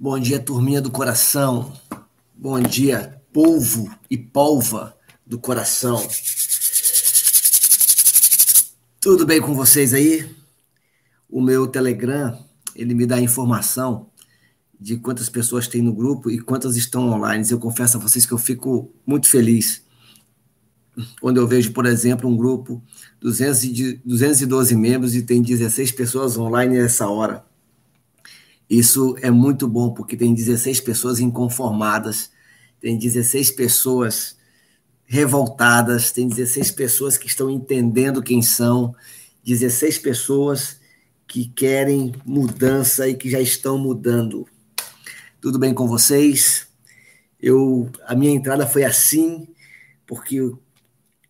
Bom dia, turminha do coração. Bom dia, polvo e polva do coração. Tudo bem com vocês aí? O meu Telegram, ele me dá informação de quantas pessoas tem no grupo e quantas estão online. Eu confesso a vocês que eu fico muito feliz quando eu vejo, por exemplo, um grupo 212 membros e tem 16 pessoas online nessa hora. Isso é muito bom, porque tem 16 pessoas inconformadas, tem 16 pessoas revoltadas, tem 16 pessoas que estão entendendo quem são, 16 pessoas que querem mudança e que já estão mudando. Tudo bem com vocês? Eu, a minha entrada foi assim, porque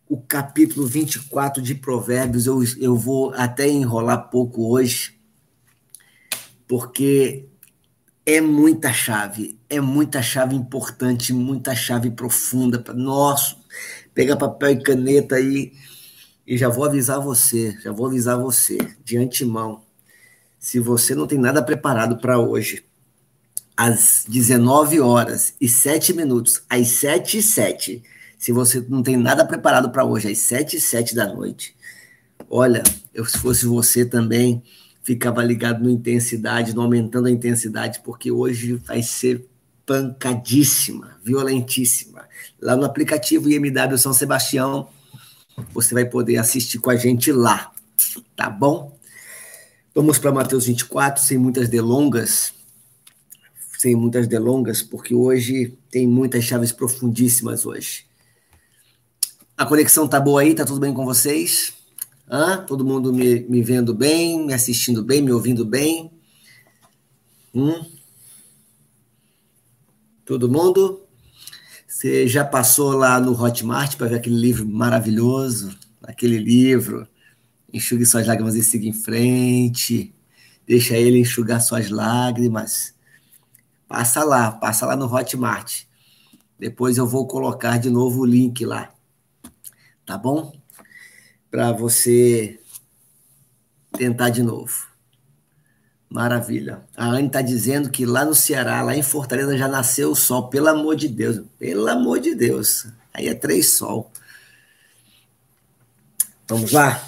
o, capítulo 24 de Provérbios eu, eu vou até enrolar pouco hoje, porque é muita chave, é muita chave importante, muita chave profunda para nosso. Pega papel e caneta aí e já vou avisar você, já vou avisar você de antemão. Se você não tem nada preparado para hoje, às 19 horas e 7 minutos, às 7 e 7, se você não tem nada preparado para hoje, às 7 e 7 da noite, olha, eu se fosse você também, ficava ligado no intensidade, no aumentando a intensidade, porque hoje vai ser pancadíssima, violentíssima. Lá no aplicativo IMW São Sebastião, você vai poder assistir com a gente lá, tá bom? Vamos para Mateus 24, sem muitas delongas, sem muitas delongas, porque hoje tem muitas chaves profundíssimas hoje. A conexão tá boa aí? Tá tudo bem com vocês? Hã? Todo mundo me, me vendo bem, me assistindo bem, me ouvindo bem? Hum? Todo mundo? Você já passou lá no Hotmart para ver aquele livro maravilhoso? Aquele livro, enxugue suas lágrimas e siga em frente. Deixa ele enxugar suas lágrimas. Passa lá, passa lá no Hotmart. Depois eu vou colocar de novo o link lá. Tá bom? Para você tentar de novo. Maravilha. A Anne está dizendo que lá no Ceará, lá em Fortaleza, já nasceu o sol. Pelo amor de Deus. Pelo amor de Deus. Aí é três sol. Vamos lá?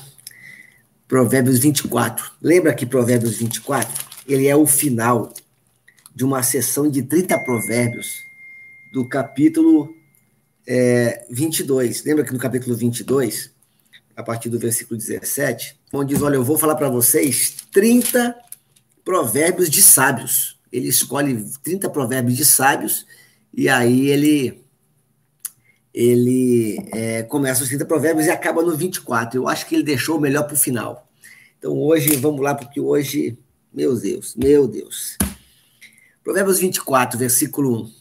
Provérbios 24. Lembra que Provérbios 24? Ele é o final de uma sessão de 30 provérbios do capítulo é, 22. Lembra que no capítulo 22 a partir do versículo 17, onde diz: Olha, eu vou falar para vocês 30 provérbios de sábios. Ele escolhe 30 provérbios de sábios e aí ele ele é, começa os 30 provérbios e acaba no 24. Eu acho que ele deixou o melhor para o final. Então hoje, vamos lá, porque hoje, meu Deus, meu Deus. Provérbios 24, versículo 1.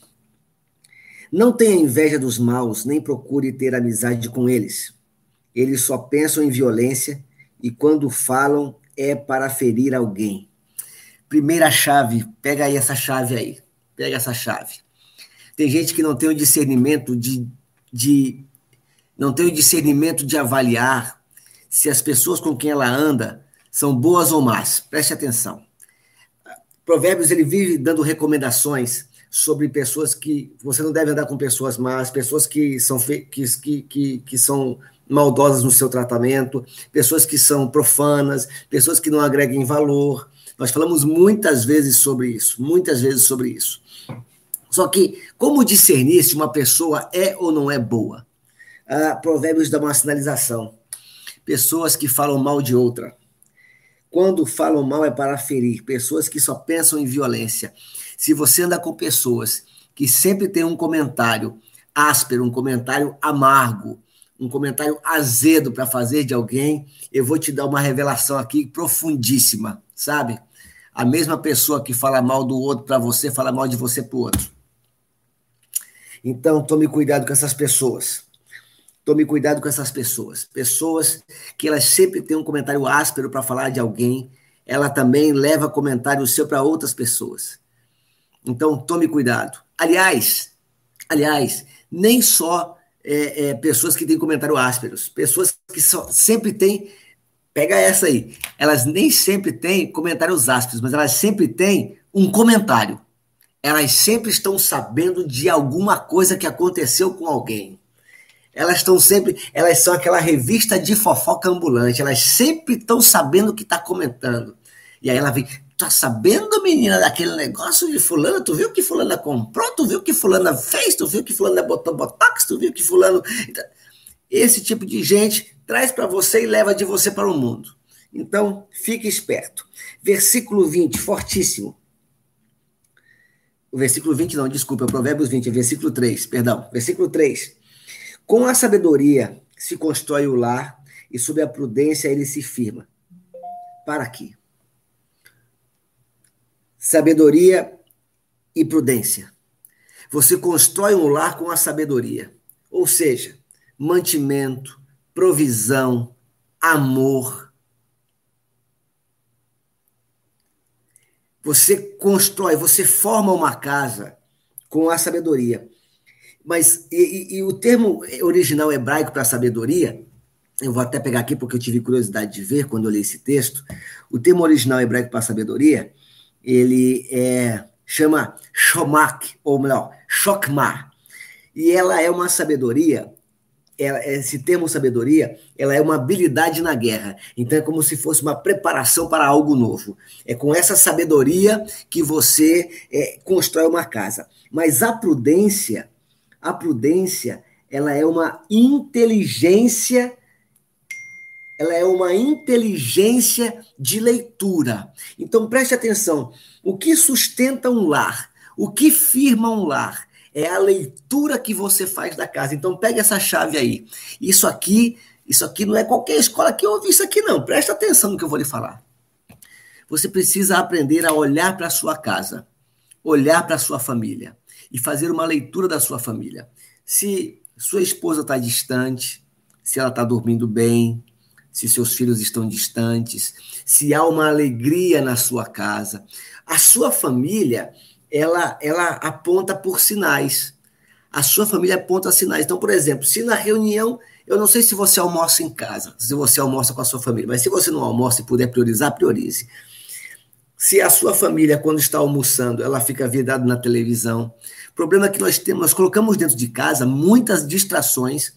Não tenha inveja dos maus, nem procure ter amizade com eles eles só pensam em violência e quando falam é para ferir alguém. Primeira chave, pega aí essa chave aí. Pega essa chave. Tem gente que não tem o discernimento de, de não tem o discernimento de avaliar se as pessoas com quem ela anda são boas ou más. Preste atenção. Provérbios ele vive dando recomendações sobre pessoas que você não deve andar com pessoas más, pessoas que são que, que, que, que são maldosas no seu tratamento, pessoas que são profanas, pessoas que não agreguem valor. Nós falamos muitas vezes sobre isso, muitas vezes sobre isso. Só que, como discernir se uma pessoa é ou não é boa? Ah, provérbios dá uma sinalização. Pessoas que falam mal de outra. Quando falam mal é para ferir. Pessoas que só pensam em violência. Se você anda com pessoas que sempre tem um comentário áspero, um comentário amargo, um comentário azedo para fazer de alguém, eu vou te dar uma revelação aqui profundíssima, sabe? A mesma pessoa que fala mal do outro para você, fala mal de você para o outro. Então, tome cuidado com essas pessoas. Tome cuidado com essas pessoas. Pessoas que elas sempre têm um comentário áspero para falar de alguém, ela também leva comentário seu para outras pessoas. Então, tome cuidado. Aliás, aliás, nem só é, é, pessoas que têm comentário ásperos, pessoas que só, sempre têm. Pega essa aí. Elas nem sempre têm comentários ásperos, mas elas sempre têm um comentário. elas sempre estão sabendo de alguma coisa que aconteceu com alguém. Elas estão sempre, elas são aquela revista de fofoca ambulante, elas sempre estão sabendo o que está comentando. E aí ela vem, tá sabendo, menina, daquele negócio de fulano? Tu viu que fulana comprou? Tu viu que fulana fez? Tu viu que fulana botou botox? Tu viu que fulano... Esse tipo de gente traz para você e leva de você para o mundo. Então, fique esperto. Versículo 20, fortíssimo. O versículo 20 não, desculpa, é Provérbios 20, é versículo 3, perdão. Versículo 3. Com a sabedoria se constrói o lar e sob a prudência ele se firma. Para aqui. Sabedoria e prudência. Você constrói um lar com a sabedoria. Ou seja, mantimento, provisão, amor. Você constrói, você forma uma casa com a sabedoria. Mas, e, e o termo original hebraico para sabedoria, eu vou até pegar aqui porque eu tive curiosidade de ver quando eu li esse texto. O termo original hebraico para sabedoria, ele é, chama shomak, ou melhor, shokmar. E ela é uma sabedoria ela, esse termo sabedoria, ela é uma habilidade na guerra. Então é como se fosse uma preparação para algo novo. É com essa sabedoria que você é, constrói uma casa. Mas a prudência, a prudência, ela é uma inteligência ela é uma inteligência de leitura. Então preste atenção, o que sustenta um lar? O que firma um lar? é a leitura que você faz da casa. Então pegue essa chave aí. Isso aqui, isso aqui não é qualquer escola que ouve isso aqui não. Presta atenção no que eu vou lhe falar. Você precisa aprender a olhar para a sua casa, olhar para a sua família e fazer uma leitura da sua família. Se sua esposa está distante, se ela está dormindo bem, se seus filhos estão distantes, se há uma alegria na sua casa, a sua família ela, ela aponta por sinais. A sua família aponta sinais. Então, por exemplo, se na reunião, eu não sei se você almoça em casa, se você almoça com a sua família, mas se você não almoça e puder priorizar, priorize. Se a sua família, quando está almoçando, ela fica virada na televisão. O problema é que nós temos, nós colocamos dentro de casa muitas distrações,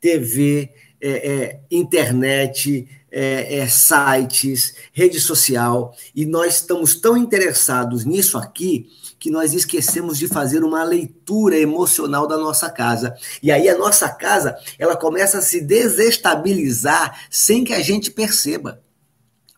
TV, é, é, internet, é, é, sites, rede social, e nós estamos tão interessados nisso aqui que nós esquecemos de fazer uma leitura emocional da nossa casa. E aí a nossa casa, ela começa a se desestabilizar sem que a gente perceba.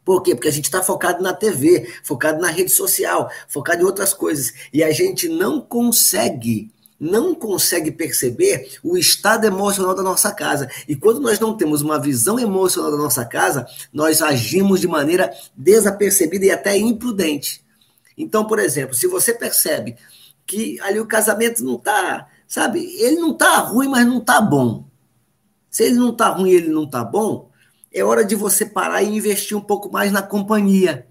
Por quê? Porque a gente está focado na TV, focado na rede social, focado em outras coisas. E a gente não consegue, não consegue perceber o estado emocional da nossa casa. E quando nós não temos uma visão emocional da nossa casa, nós agimos de maneira desapercebida e até imprudente. Então, por exemplo, se você percebe que ali o casamento não está, sabe, ele não está ruim, mas não está bom. Se ele não está ruim ele não está bom, é hora de você parar e investir um pouco mais na companhia,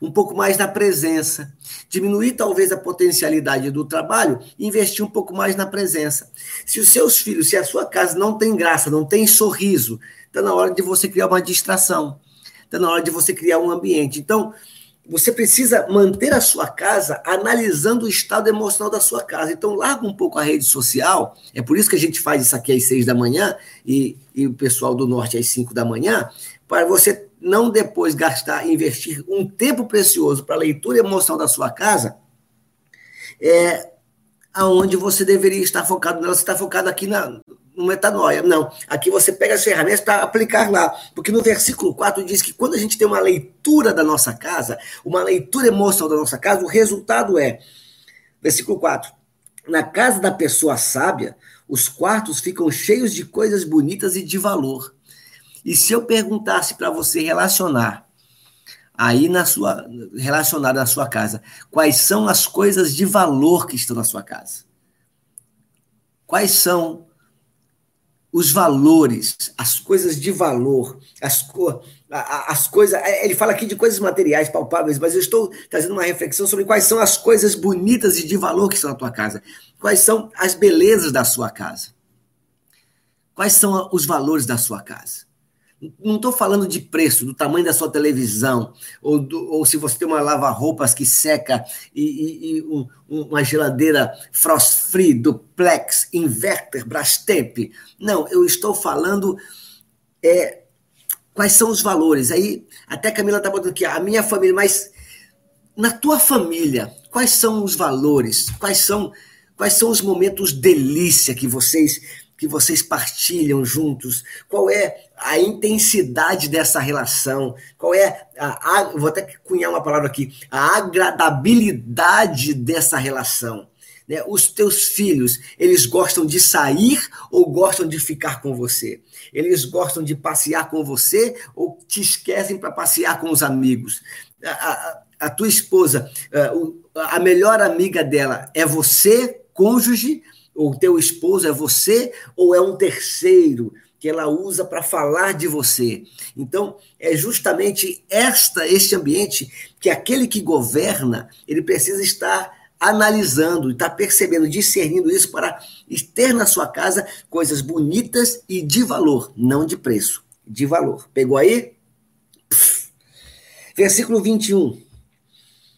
um pouco mais na presença, diminuir talvez a potencialidade do trabalho e investir um pouco mais na presença. Se os seus filhos, se a sua casa não tem graça, não tem sorriso, está na hora de você criar uma distração, está na hora de você criar um ambiente. Então, você precisa manter a sua casa analisando o estado emocional da sua casa. Então, larga um pouco a rede social. É por isso que a gente faz isso aqui às seis da manhã e, e o pessoal do norte às cinco da manhã, para você não depois gastar, investir um tempo precioso para a leitura emocional da sua casa, é aonde você deveria estar focado nela. Você está focado aqui na, no metanoia. Não. Aqui você pega as ferramentas para aplicar lá. Porque no versículo 4 diz que quando a gente tem uma leitura da nossa casa, uma leitura emocional da nossa casa, o resultado é. Versículo 4. Na casa da pessoa sábia, os quartos ficam cheios de coisas bonitas e de valor. E se eu perguntasse para você relacionar aí na sua relacionada na sua casa, quais são as coisas de valor que estão na sua casa? Quais são os valores, as coisas de valor, as, as coisas. É, ele fala aqui de coisas materiais, palpáveis, mas eu estou trazendo uma reflexão sobre quais são as coisas bonitas e de valor que estão na tua casa. Quais são as belezas da sua casa. Quais são os valores da sua casa. Não estou falando de preço, do tamanho da sua televisão, ou, do, ou se você tem uma lava-roupas que seca e, e, e um, uma geladeira frost-free, duplex, inverter, Brastemp. Não, eu estou falando é, quais são os valores. Aí, até a Camila está botando aqui, a minha família, mas na tua família, quais são os valores? Quais são, quais são os momentos delícia que vocês que vocês partilham juntos? Qual é a intensidade dessa relação? Qual é a, a vou até cunhar uma palavra aqui, a agradabilidade dessa relação? Né? Os teus filhos, eles gostam de sair ou gostam de ficar com você? Eles gostam de passear com você ou te esquecem para passear com os amigos? A, a, a tua esposa, a melhor amiga dela é você, cônjuge, o teu esposo é você ou é um terceiro que ela usa para falar de você. Então, é justamente esta este ambiente que aquele que governa, ele precisa estar analisando, está percebendo, discernindo isso para ter na sua casa coisas bonitas e de valor, não de preço, de valor. Pegou aí? Versículo 21.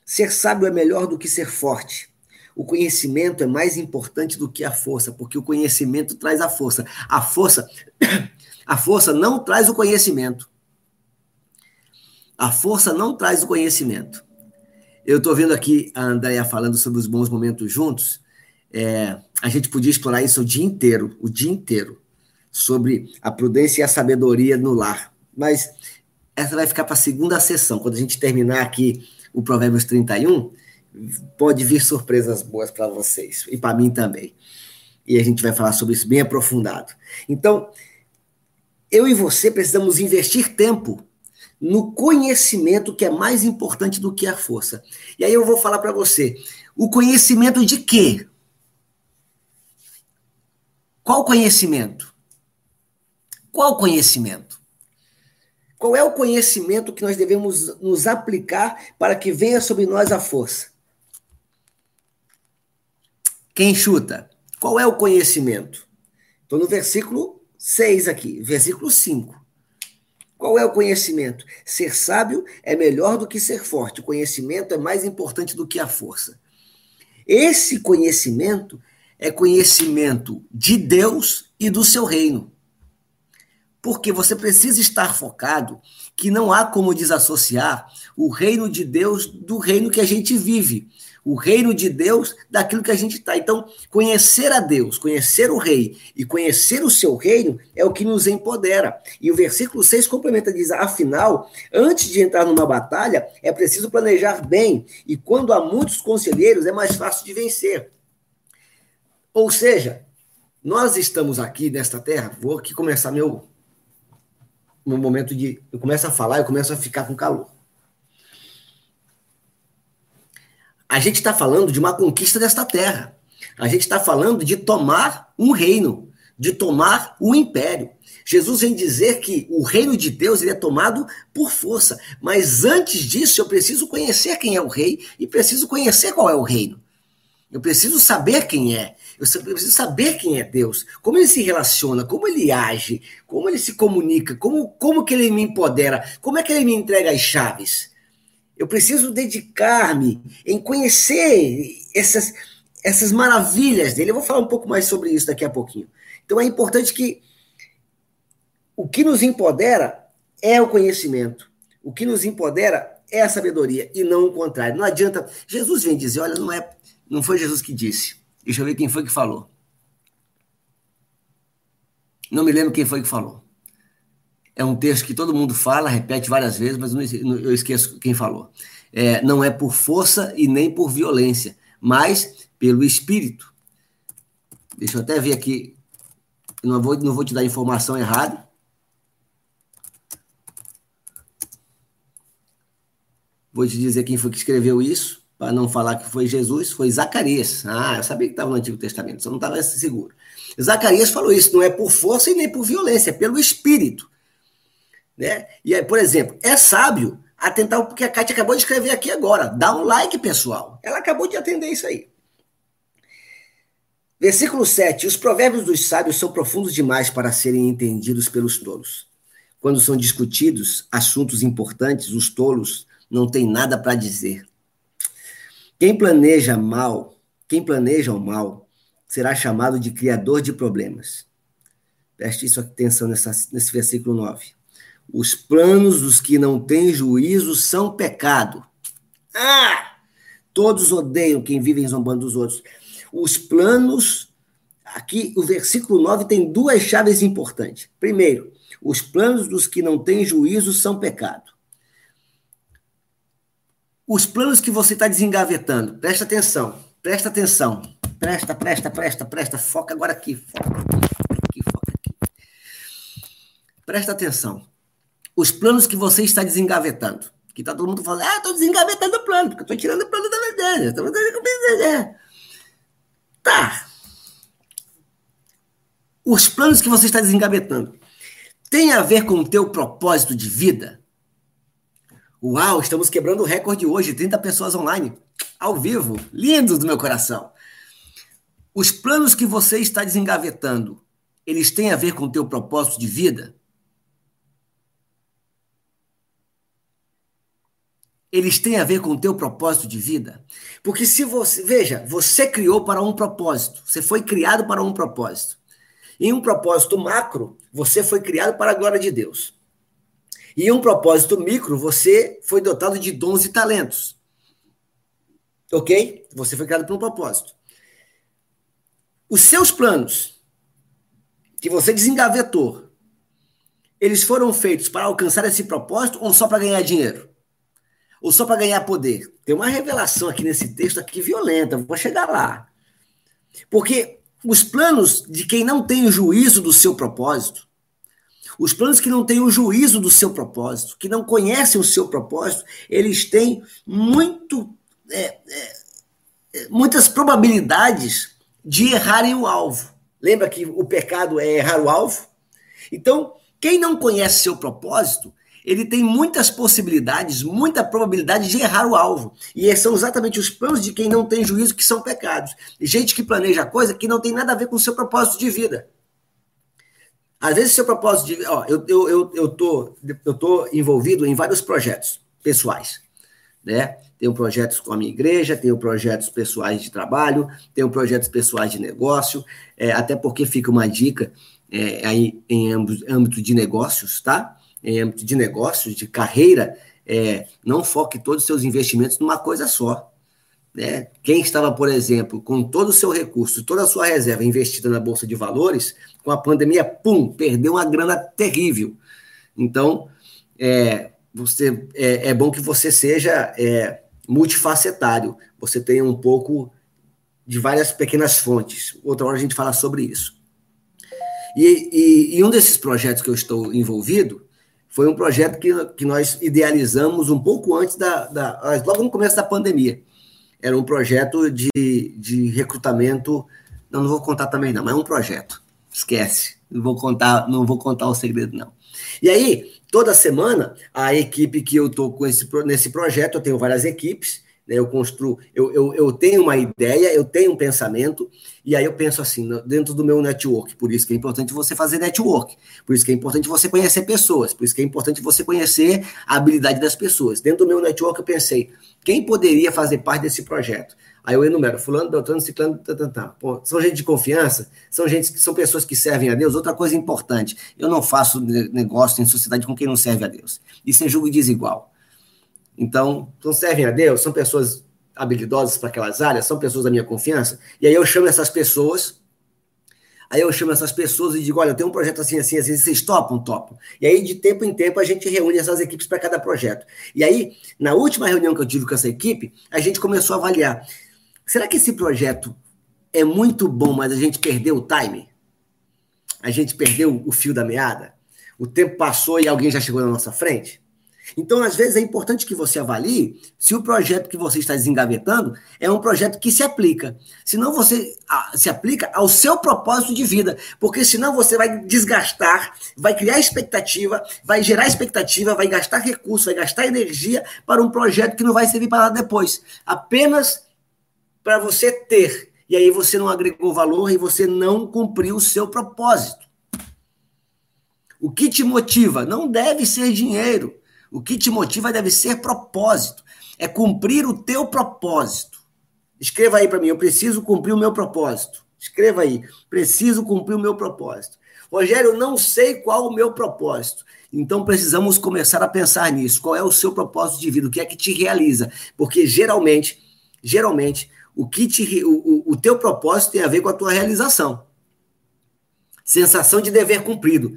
Ser sábio é melhor do que ser forte. O conhecimento é mais importante do que a força, porque o conhecimento traz a força. A força, a força não traz o conhecimento. A força não traz o conhecimento. Eu estou vendo aqui a Andrea falando sobre os bons momentos juntos. É, a gente podia explorar isso o dia inteiro, o dia inteiro, sobre a prudência e a sabedoria no lar. Mas essa vai ficar para a segunda sessão, quando a gente terminar aqui o Provérbios 31 pode vir surpresas boas para vocês e para mim também. E a gente vai falar sobre isso bem aprofundado. Então, eu e você precisamos investir tempo no conhecimento que é mais importante do que a força. E aí eu vou falar para você, o conhecimento de quê? Qual conhecimento? Qual conhecimento? Qual é o conhecimento que nós devemos nos aplicar para que venha sobre nós a força? Quem chuta? Qual é o conhecimento? Estou no versículo 6 aqui, versículo 5. Qual é o conhecimento? Ser sábio é melhor do que ser forte. O conhecimento é mais importante do que a força. Esse conhecimento é conhecimento de Deus e do seu reino. Porque você precisa estar focado que não há como desassociar o reino de Deus do reino que a gente vive o reino de Deus daquilo que a gente está. Então, conhecer a Deus, conhecer o rei e conhecer o seu reino é o que nos empodera. E o versículo 6 complementa, diz: afinal, antes de entrar numa batalha, é preciso planejar bem, e quando há muitos conselheiros, é mais fácil de vencer. Ou seja, nós estamos aqui nesta terra, vou aqui começar meu, meu momento de. Eu começo a falar, eu começo a ficar com calor. A gente está falando de uma conquista desta terra. A gente está falando de tomar um reino, de tomar um império. Jesus vem dizer que o reino de Deus ele é tomado por força, mas antes disso eu preciso conhecer quem é o rei e preciso conhecer qual é o reino. Eu preciso saber quem é. Eu preciso saber quem é Deus, como ele se relaciona, como ele age, como ele se comunica, como, como que ele me empodera, como é que ele me entrega as chaves. Eu preciso dedicar-me em conhecer essas, essas maravilhas dele. Eu vou falar um pouco mais sobre isso daqui a pouquinho. Então é importante que o que nos empodera é o conhecimento. O que nos empodera é a sabedoria e não o contrário. Não adianta. Jesus vem dizer, olha, não é, não foi Jesus que disse. Deixa eu ver quem foi que falou. Não me lembro quem foi que falou. É um texto que todo mundo fala, repete várias vezes, mas eu esqueço quem falou. É, não é por força e nem por violência, mas pelo Espírito. Deixa eu até ver aqui. Não vou, não vou te dar informação errada. Vou te dizer quem foi que escreveu isso, para não falar que foi Jesus, foi Zacarias. Ah, eu sabia que estava no Antigo Testamento, só não estava seguro. Zacarias falou isso, não é por força e nem por violência, é pelo Espírito. Né? E aí, por exemplo, é sábio atentar o que a Kátia acabou de escrever aqui agora. Dá um like, pessoal. Ela acabou de atender isso aí. Versículo 7. Os provérbios dos sábios são profundos demais para serem entendidos pelos tolos. quando são discutidos assuntos importantes, os tolos não têm nada para dizer. Quem planeja mal, quem planeja o mal, será chamado de criador de problemas. Preste isso atenção nessa, nesse versículo 9. Os planos dos que não têm juízo são pecado. Ah! Todos odeiam quem vive zombando dos outros. Os planos, aqui o versículo 9 tem duas chaves importantes. Primeiro, os planos dos que não têm juízo são pecado. Os planos que você está desengavetando, presta atenção, presta atenção, presta, presta, presta, presta, foca agora aqui, foca aqui, foca aqui. Presta atenção. Os planos que você está desengavetando, que está todo mundo falando, ah, estou desengavetando o plano, porque estou tirando o plano da verdade. Tá. Os planos que você está desengavetando tem a ver com o teu propósito de vida? Uau, estamos quebrando o recorde hoje, 30 pessoas online, ao vivo, lindos do meu coração. Os planos que você está desengavetando, eles têm a ver com o teu propósito de vida? Eles têm a ver com o teu propósito de vida? Porque se você, veja, você criou para um propósito, você foi criado para um propósito. Em um propósito macro, você foi criado para a glória de Deus. E em um propósito micro, você foi dotado de dons e talentos. Ok? Você foi criado para um propósito. Os seus planos, que você desengavetou, eles foram feitos para alcançar esse propósito ou só para ganhar dinheiro? Ou só para ganhar poder? Tem uma revelação aqui nesse texto aqui violenta, vou chegar lá. Porque os planos de quem não tem o juízo do seu propósito, os planos que não têm o juízo do seu propósito, que não conhecem o seu propósito, eles têm muito, é, é, é, muitas probabilidades de errarem o alvo. Lembra que o pecado é errar o alvo? Então, quem não conhece seu propósito, ele tem muitas possibilidades, muita probabilidade de errar o alvo. E são exatamente os planos de quem não tem juízo que são pecados. Gente que planeja coisa que não tem nada a ver com o seu propósito de vida. Às vezes, seu propósito de vida. Ó, eu, eu, eu, eu, tô, eu tô envolvido em vários projetos pessoais. Né? Tenho projetos com a minha igreja, tenho projetos pessoais de trabalho, tenho projetos pessoais de negócio, é, até porque fica uma dica é, aí em âmbito de negócios, tá? Em âmbito de negócios, de carreira, é, não foque todos os seus investimentos numa coisa só. Né? Quem estava, por exemplo, com todo o seu recurso, toda a sua reserva investida na Bolsa de Valores, com a pandemia, pum, perdeu uma grana terrível. Então, é, você, é, é bom que você seja é, multifacetário, você tenha um pouco de várias pequenas fontes. Outra hora a gente fala sobre isso. E, e, e um desses projetos que eu estou envolvido foi um projeto que, que nós idealizamos um pouco antes da, da. logo no começo da pandemia. Era um projeto de, de recrutamento. Não, não vou contar também, não, mas é um projeto. Esquece. Não vou contar, não vou contar o segredo, não. E aí, toda semana, a equipe que eu estou com esse, nesse projeto, eu tenho várias equipes? Eu construo, eu, eu, eu tenho uma ideia, eu tenho um pensamento, e aí eu penso assim, dentro do meu network, por isso que é importante você fazer network, por isso que é importante você conhecer pessoas, por isso que é importante você conhecer a habilidade das pessoas. Dentro do meu network eu pensei, quem poderia fazer parte desse projeto? Aí eu enumero, fulano, doutorando, ciclano, tá, tá, tá. Pô, são gente de confiança, são gente que são pessoas que servem a Deus. Outra coisa importante, eu não faço negócio em sociedade com quem não serve a Deus. Isso é julgo desigual. Então, não servem a Deus, são pessoas habilidosas para aquelas áreas, são pessoas da minha confiança. E aí eu chamo essas pessoas, aí eu chamo essas pessoas e digo: olha, eu tenho um projeto assim, assim, assim, vocês topam? Topam. E aí, de tempo em tempo, a gente reúne essas equipes para cada projeto. E aí, na última reunião que eu tive com essa equipe, a gente começou a avaliar: será que esse projeto é muito bom, mas a gente perdeu o time? A gente perdeu o fio da meada? O tempo passou e alguém já chegou na nossa frente? Então, às vezes, é importante que você avalie se o projeto que você está desengavetando é um projeto que se aplica. Senão você se aplica ao seu propósito de vida. Porque senão você vai desgastar, vai criar expectativa, vai gerar expectativa, vai gastar recurso, vai gastar energia para um projeto que não vai servir para nada depois. Apenas para você ter. E aí você não agregou valor e você não cumpriu o seu propósito. O que te motiva não deve ser dinheiro. O que te motiva deve ser propósito. É cumprir o teu propósito. Escreva aí para mim, eu preciso cumprir o meu propósito. Escreva aí, preciso cumprir o meu propósito. Rogério, eu não sei qual o meu propósito. Então precisamos começar a pensar nisso. Qual é o seu propósito de vida? O que é que te realiza? Porque geralmente, geralmente, o que te, o, o teu propósito tem a ver com a tua realização. Sensação de dever cumprido.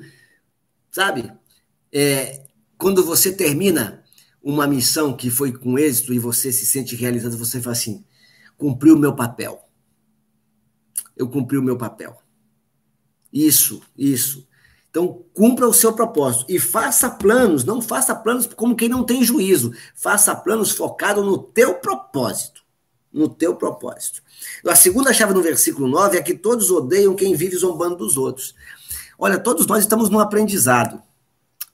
Sabe? É, quando você termina uma missão que foi com êxito e você se sente realizado, você fala assim: cumpri o meu papel. Eu cumpri o meu papel. Isso, isso. Então, cumpra o seu propósito e faça planos, não faça planos como quem não tem juízo. Faça planos focados no teu propósito. No teu propósito. A segunda chave no versículo 9 é que todos odeiam quem vive zombando dos outros. Olha, todos nós estamos num aprendizado.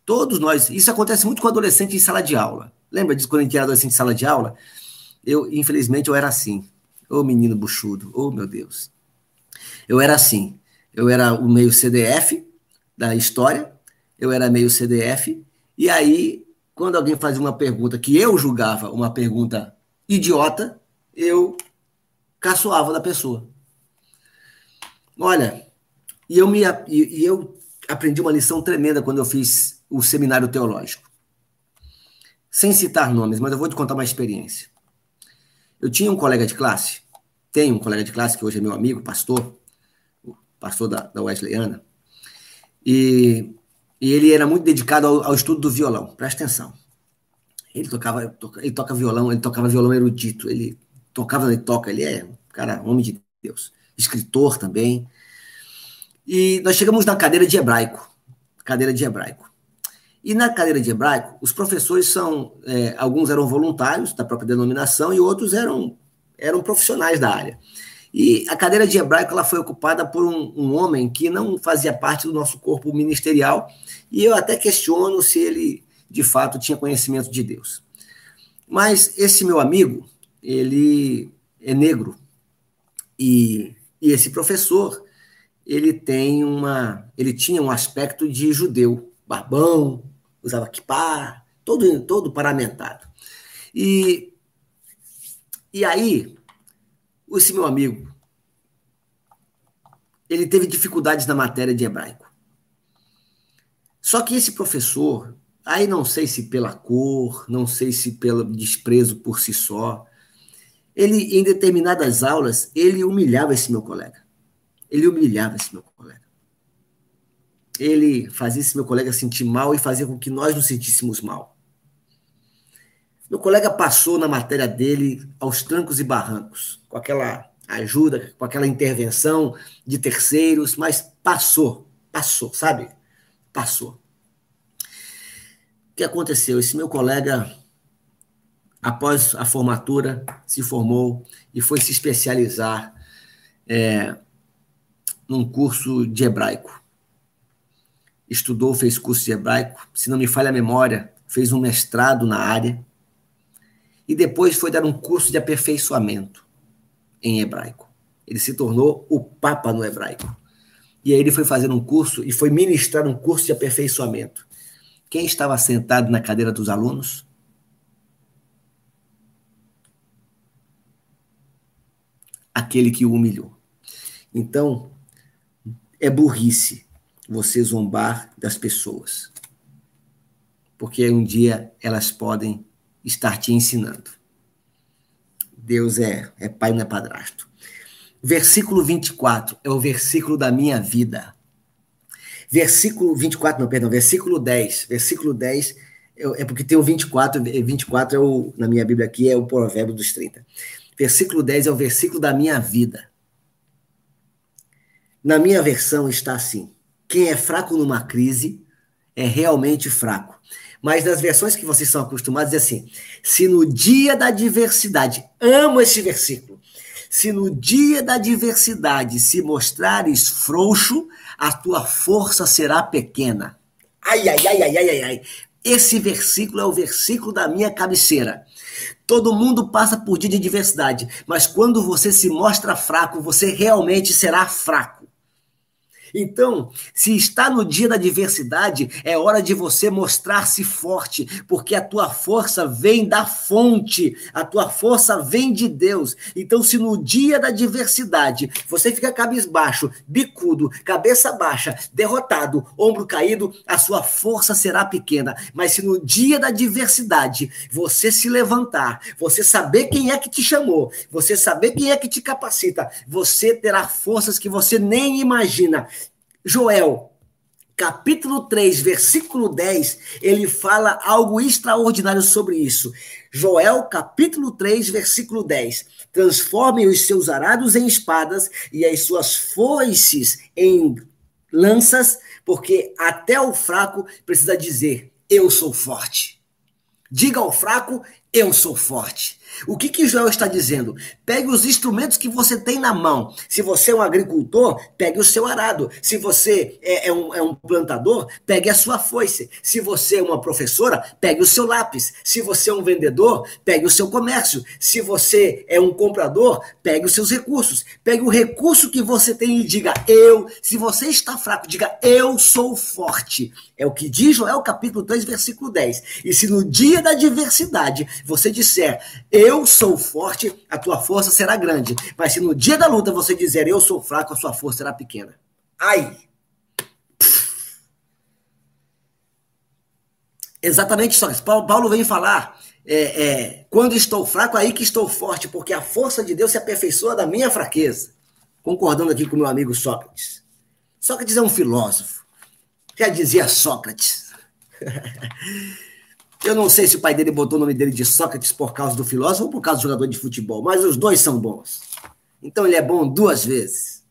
Todos nós. Isso acontece muito com adolescente em sala de aula. Lembra disso quando a gente era adolescente em sala de aula? Eu, infelizmente, eu era assim. Ô oh, menino buchudo, ô oh, meu Deus. Eu era assim. Eu era o meio CDF da história, eu era meio CDF, e aí, quando alguém fazia uma pergunta que eu julgava uma pergunta idiota, eu caçoava da pessoa. Olha, e eu, me, e eu aprendi uma lição tremenda quando eu fiz o seminário teológico. Sem citar nomes, mas eu vou te contar uma experiência. Eu tinha um colega de classe, tenho um colega de classe que hoje é meu amigo, pastor, pastor da, da Wesleyana, e, e ele era muito dedicado ao, ao, estudo do violão, presta atenção. Ele tocava, toca, ele toca violão, ele tocava violão erudito, ele tocava, ele toca, ele é um cara, homem de Deus, escritor também. E nós chegamos na cadeira de hebraico, cadeira de hebraico. E na cadeira de hebraico, os professores são, é, alguns eram voluntários da própria denominação e outros eram, eram profissionais da área. E a cadeira de hebraico ela foi ocupada por um, um, homem que não fazia parte do nosso corpo ministerial, e eu até questiono se ele de fato tinha conhecimento de Deus. Mas esse meu amigo, ele é negro, e, e esse professor, ele tem uma, ele tinha um aspecto de judeu, barbão, usava kippah, todo, todo paramentado. E, e aí, esse meu amigo, ele teve dificuldades na matéria de hebraico. Só que esse professor, aí não sei se pela cor, não sei se pelo desprezo por si só, ele em determinadas aulas, ele humilhava esse meu colega. Ele humilhava esse meu colega ele fazia esse meu colega sentir mal e fazia com que nós nos sentíssemos mal. Meu colega passou na matéria dele aos trancos e barrancos, com aquela ajuda, com aquela intervenção de terceiros, mas passou, passou, sabe? Passou. O que aconteceu? Esse meu colega, após a formatura, se formou e foi se especializar é, num curso de hebraico estudou, fez curso de hebraico, se não me falha a memória, fez um mestrado na área e depois foi dar um curso de aperfeiçoamento em hebraico. Ele se tornou o Papa no hebraico. E aí ele foi fazer um curso e foi ministrar um curso de aperfeiçoamento. Quem estava sentado na cadeira dos alunos? Aquele que o humilhou. Então, é burrice você zombar das pessoas. Porque um dia elas podem estar te ensinando. Deus é, é pai, não é padrasto. Versículo 24 é o versículo da minha vida. Versículo 24, não, perdão, versículo 10. Versículo 10 é, é porque tem o 24, 24 é o, na minha Bíblia aqui, é o provérbio dos 30. Versículo 10 é o versículo da minha vida. Na minha versão está assim: quem é fraco numa crise é realmente fraco. Mas nas versões que vocês são acostumados, é assim: se no dia da adversidade, amo esse versículo, se no dia da adversidade se mostrares frouxo, a tua força será pequena. Ai, ai, ai, ai, ai, ai, ai. Esse versículo é o versículo da minha cabeceira. Todo mundo passa por dia de adversidade, mas quando você se mostra fraco, você realmente será fraco. Então, se está no dia da adversidade, é hora de você mostrar-se forte, porque a tua força vem da fonte, a tua força vem de Deus. Então, se no dia da adversidade você fica cabisbaixo, bicudo, cabeça baixa, derrotado, ombro caído, a sua força será pequena. Mas se no dia da adversidade você se levantar, você saber quem é que te chamou, você saber quem é que te capacita, você terá forças que você nem imagina. Joel, capítulo 3, versículo 10, ele fala algo extraordinário sobre isso. Joel, capítulo 3, versículo 10. Transformem os seus arados em espadas e as suas foices em lanças, porque até o fraco precisa dizer: Eu sou forte. Diga ao fraco: Eu sou forte. O que, que Joel está dizendo? Pegue os instrumentos que você tem na mão. Se você é um agricultor, pegue o seu arado. Se você é, é, um, é um plantador, pegue a sua foice. Se você é uma professora, pegue o seu lápis. Se você é um vendedor, pegue o seu comércio. Se você é um comprador, pegue os seus recursos. Pegue o recurso que você tem e diga eu. Se você está fraco, diga eu sou forte. É o que diz Joel capítulo 3, versículo 10. E se no dia da adversidade você disser eu sou forte, a tua força será grande. Mas se no dia da luta você dizer eu sou fraco, a sua força será pequena. Ai! Exatamente isso. Paulo vem falar. É, é, quando estou fraco, aí que estou forte, porque a força de Deus se aperfeiçoa da minha fraqueza. Concordando aqui com meu amigo Sócrates. Sócrates é um filósofo. Já dizia Sócrates. Eu não sei se o pai dele botou o nome dele de Sócrates por causa do filósofo ou por causa do jogador de futebol, mas os dois são bons. Então ele é bom duas vezes.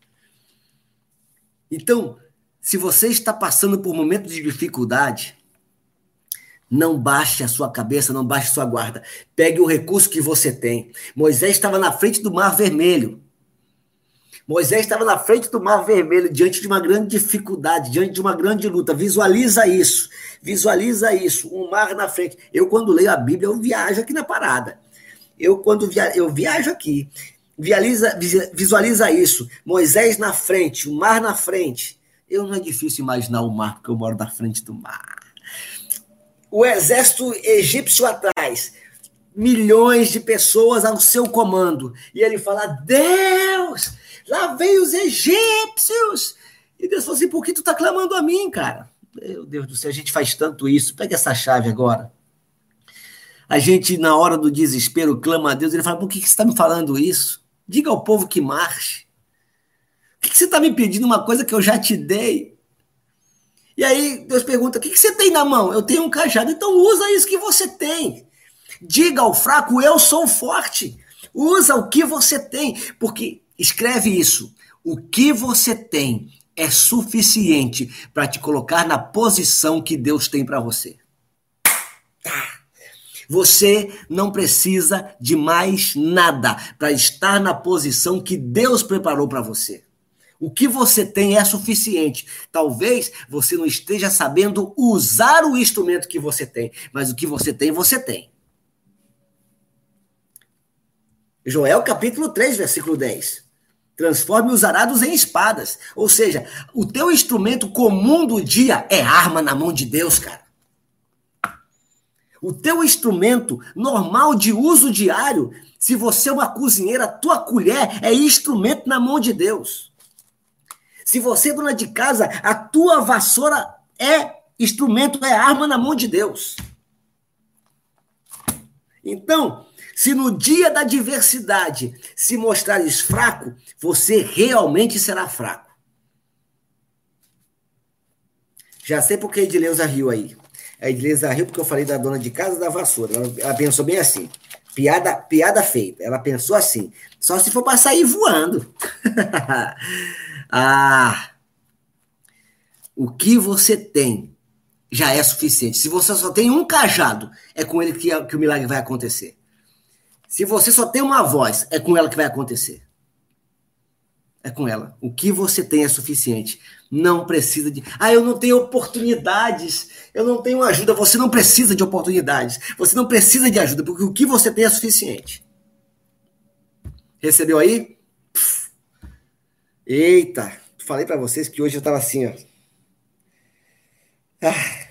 Então, se você está passando por momentos de dificuldade, não baixe a sua cabeça, não baixe a sua guarda. Pegue o recurso que você tem. Moisés estava na frente do Mar Vermelho. Moisés estava na frente do Mar Vermelho, diante de uma grande dificuldade, diante de uma grande luta. Visualiza isso. Visualiza isso. Um mar na frente. Eu, quando leio a Bíblia, eu viajo aqui na parada. Eu, quando via, eu viajo aqui, visualiza, visualiza isso. Moisés na frente, o mar na frente. Eu não é difícil imaginar o mar, porque eu moro na frente do mar. O exército egípcio atrás milhões de pessoas ao seu comando. E ele fala: Deus, Lá vem os egípcios. E Deus falou assim: por que tu está clamando a mim, cara? Meu Deus do céu, a gente faz tanto isso. Pega essa chave agora. A gente, na hora do desespero, clama a Deus. Ele fala: por que, que você está me falando isso? Diga ao povo que marche. Por que, que você está me pedindo uma coisa que eu já te dei? E aí Deus pergunta: o que, que você tem na mão? Eu tenho um cajado. Então usa isso que você tem. Diga ao fraco: eu sou forte. Usa o que você tem, porque Escreve isso. O que você tem é suficiente para te colocar na posição que Deus tem para você. Tá. Você não precisa de mais nada para estar na posição que Deus preparou para você. O que você tem é suficiente. Talvez você não esteja sabendo usar o instrumento que você tem, mas o que você tem, você tem. Joel capítulo 3, versículo 10. Transforme os arados em espadas. Ou seja, o teu instrumento comum do dia é arma na mão de Deus, cara. O teu instrumento normal de uso diário, se você é uma cozinheira, tua colher é instrumento na mão de Deus. Se você é dona de casa, a tua vassoura é instrumento, é arma na mão de Deus. Então, se no dia da adversidade se mostrares fraco, você realmente será fraco. Já sei porque a Edileuza riu aí. A Edileuza riu porque eu falei da dona de casa da vassoura. Ela, ela, pensou bem assim. Piada, piada feita. Ela pensou assim. Só se for para sair voando. ah! O que você tem já é suficiente. Se você só tem um cajado, é com ele que, que o milagre vai acontecer. Se você só tem uma voz, é com ela que vai acontecer. É com ela. O que você tem é suficiente. Não precisa de. Ah, eu não tenho oportunidades. Eu não tenho ajuda. Você não precisa de oportunidades. Você não precisa de ajuda, porque o que você tem é suficiente. Recebeu aí? Eita, falei para vocês que hoje eu estava assim, ó. Ah.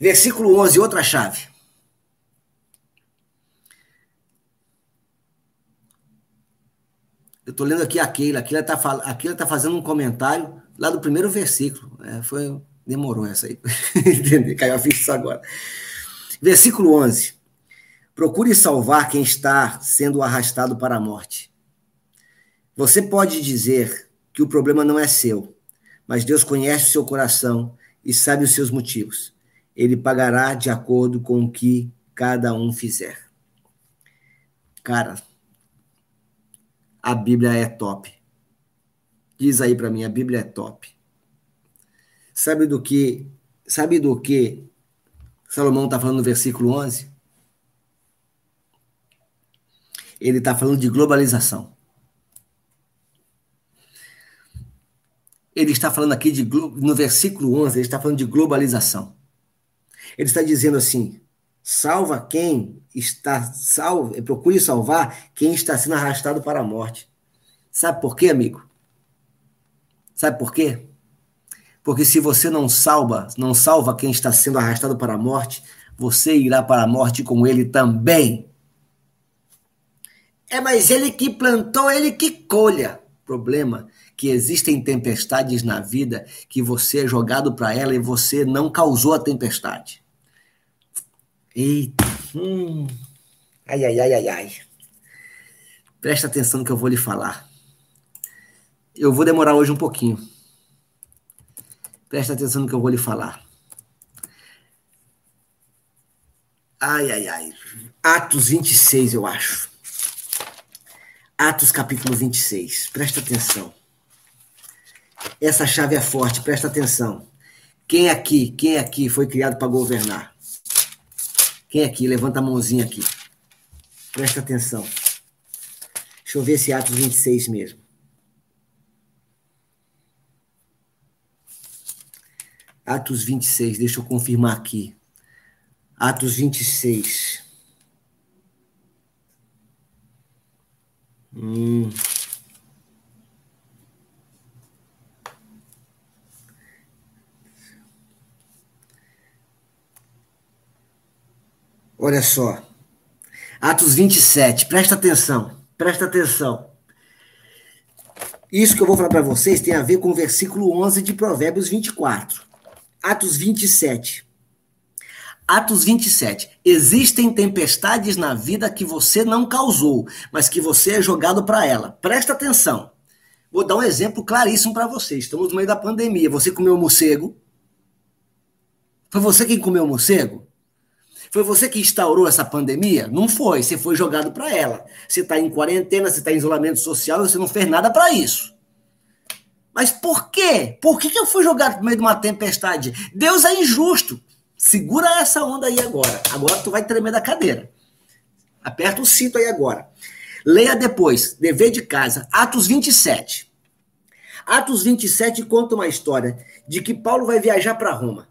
Versículo 11, outra chave. Eu estou lendo aqui a Keila. A Keila está tá fazendo um comentário lá do primeiro versículo. É, foi, demorou essa aí. Entender? Caiu a ficha agora. Versículo 11. Procure salvar quem está sendo arrastado para a morte. Você pode dizer que o problema não é seu, mas Deus conhece o seu coração e sabe os seus motivos. Ele pagará de acordo com o que cada um fizer. Cara, a Bíblia é top. Diz aí para mim, a Bíblia é top. Sabe do que, sabe do que Salomão está falando no versículo 11? Ele está falando de globalização. Ele está falando aqui de no versículo 11, ele está falando de globalização. Ele está dizendo assim: salva quem está salvo, procure salvar quem está sendo arrastado para a morte. Sabe por quê, amigo? Sabe por quê? Porque se você não salva, não salva quem está sendo arrastado para a morte, você irá para a morte com ele também. É, mas ele que plantou, ele que colha. Problema que existem tempestades na vida que você é jogado para ela e você não causou a tempestade. Eita. Hum. Ai, ai, ai, ai, ai. Presta atenção no que eu vou lhe falar. Eu vou demorar hoje um pouquinho. Presta atenção no que eu vou lhe falar. Ai, ai, ai. Atos 26, eu acho. Atos capítulo 26. Presta atenção. Essa chave é forte, presta atenção. Quem aqui, quem aqui foi criado para governar? Quem aqui? Levanta a mãozinha aqui. Presta atenção. Deixa eu ver se Atos 26 mesmo. Atos 26, deixa eu confirmar aqui. Atos 26. Hum. Olha só. Atos 27, presta atenção, presta atenção. Isso que eu vou falar para vocês tem a ver com o versículo 11 de Provérbios 24. Atos 27. Atos 27. Existem tempestades na vida que você não causou, mas que você é jogado para ela. Presta atenção. Vou dar um exemplo claríssimo para vocês. Estamos no meio da pandemia. Você comeu morcego? Foi você quem comeu morcego? Foi você que instaurou essa pandemia? Não foi, você foi jogado para ela. Você está em quarentena, você está em isolamento social, você não fez nada para isso. Mas por quê? Por que, que eu fui jogado no meio de uma tempestade? Deus é injusto. Segura essa onda aí agora. Agora tu vai tremer da cadeira. Aperta o cinto aí agora. Leia depois, dever de casa, Atos 27. Atos 27 conta uma história de que Paulo vai viajar para Roma.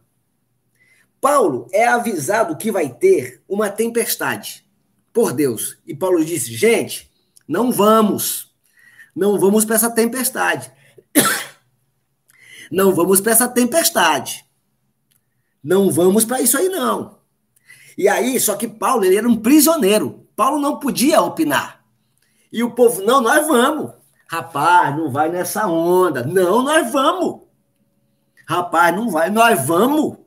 Paulo é avisado que vai ter uma tempestade por Deus. E Paulo disse: gente, não vamos. Não vamos para essa tempestade. Não vamos para essa tempestade. Não vamos para isso aí, não. E aí, só que Paulo ele era um prisioneiro. Paulo não podia opinar. E o povo, não, nós vamos. Rapaz, não vai nessa onda. Não, nós vamos. Rapaz, não vai, nós vamos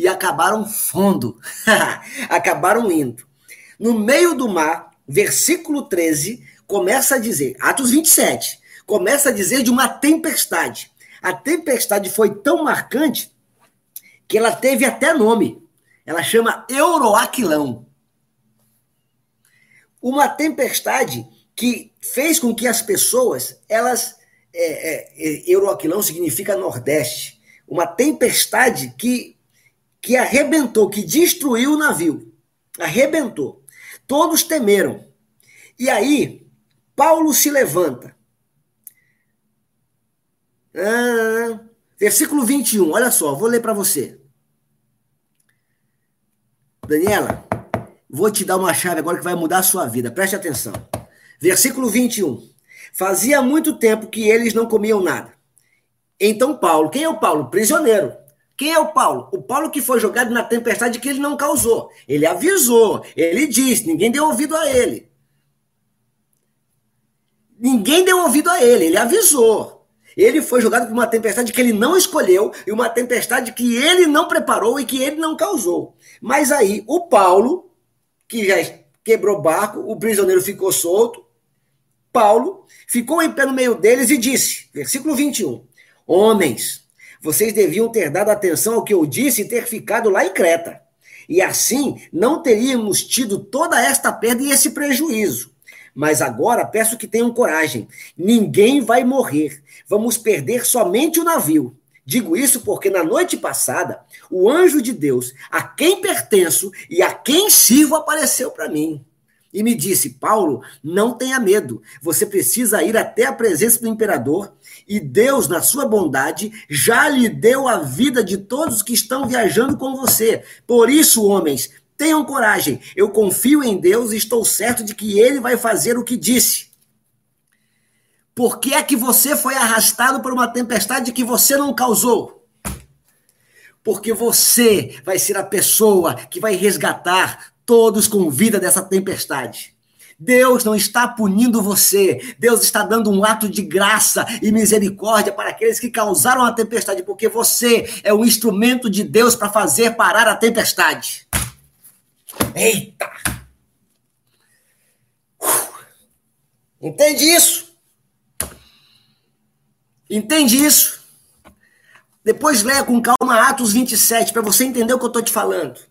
e acabaram fundo. acabaram indo. No meio do mar, versículo 13, começa a dizer, Atos 27, começa a dizer de uma tempestade. A tempestade foi tão marcante que ela teve até nome. Ela chama Euroaquilão. Uma tempestade que fez com que as pessoas, elas. É, é, Euroaquilão significa Nordeste. Uma tempestade que que arrebentou, que destruiu o navio. Arrebentou. Todos temeram. E aí, Paulo se levanta. Ah, versículo 21, olha só, vou ler para você. Daniela, vou te dar uma chave agora que vai mudar a sua vida, preste atenção. Versículo 21. Fazia muito tempo que eles não comiam nada. Então, Paulo, quem é o Paulo? Prisioneiro. Quem é o Paulo? O Paulo que foi jogado na tempestade que ele não causou. Ele avisou, ele disse, ninguém deu ouvido a ele. Ninguém deu ouvido a ele, ele avisou. Ele foi jogado por uma tempestade que ele não escolheu e uma tempestade que ele não preparou e que ele não causou. Mas aí, o Paulo, que já quebrou barco, o prisioneiro ficou solto. Paulo ficou em pé no meio deles e disse, versículo 21, Homens, vocês deviam ter dado atenção ao que eu disse e ter ficado lá em Creta. E assim não teríamos tido toda esta perda e esse prejuízo. Mas agora peço que tenham coragem. Ninguém vai morrer. Vamos perder somente o navio. Digo isso porque na noite passada, o anjo de Deus, a quem pertenço e a quem sirvo, apareceu para mim e me disse: Paulo, não tenha medo, você precisa ir até a presença do imperador e Deus, na sua bondade, já lhe deu a vida de todos que estão viajando com você. Por isso, homens, tenham coragem. Eu confio em Deus e estou certo de que ele vai fazer o que disse. Por que é que você foi arrastado por uma tempestade que você não causou? Porque você vai ser a pessoa que vai resgatar todos com vida dessa tempestade. Deus não está punindo você, Deus está dando um ato de graça e misericórdia para aqueles que causaram a tempestade, porque você é o instrumento de Deus para fazer parar a tempestade. Eita! Entende isso? Entende isso? Depois leia com calma Atos 27 para você entender o que eu estou te falando.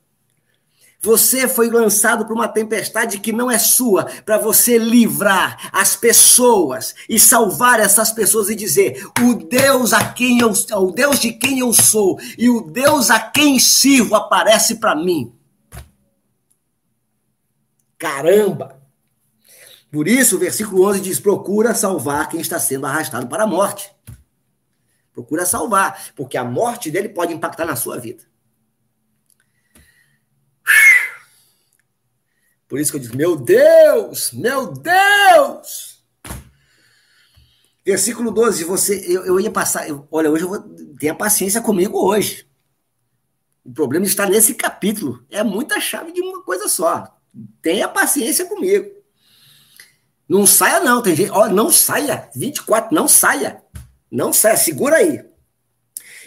Você foi lançado para uma tempestade que não é sua, para você livrar as pessoas e salvar essas pessoas e dizer: o Deus a quem eu, o Deus de quem eu sou e o Deus a quem sirvo aparece para mim. Caramba! Por isso, o versículo 11 diz: procura salvar quem está sendo arrastado para a morte. Procura salvar, porque a morte dele pode impactar na sua vida. Por isso que eu digo, meu Deus, meu Deus! Versículo 12, você, eu, eu ia passar, eu, olha, hoje eu vou, tenha paciência comigo hoje. O problema está nesse capítulo. É muita chave de uma coisa só. Tenha paciência comigo. Não saia não, tem gente, ó, não saia. 24, não saia. Não saia, segura aí.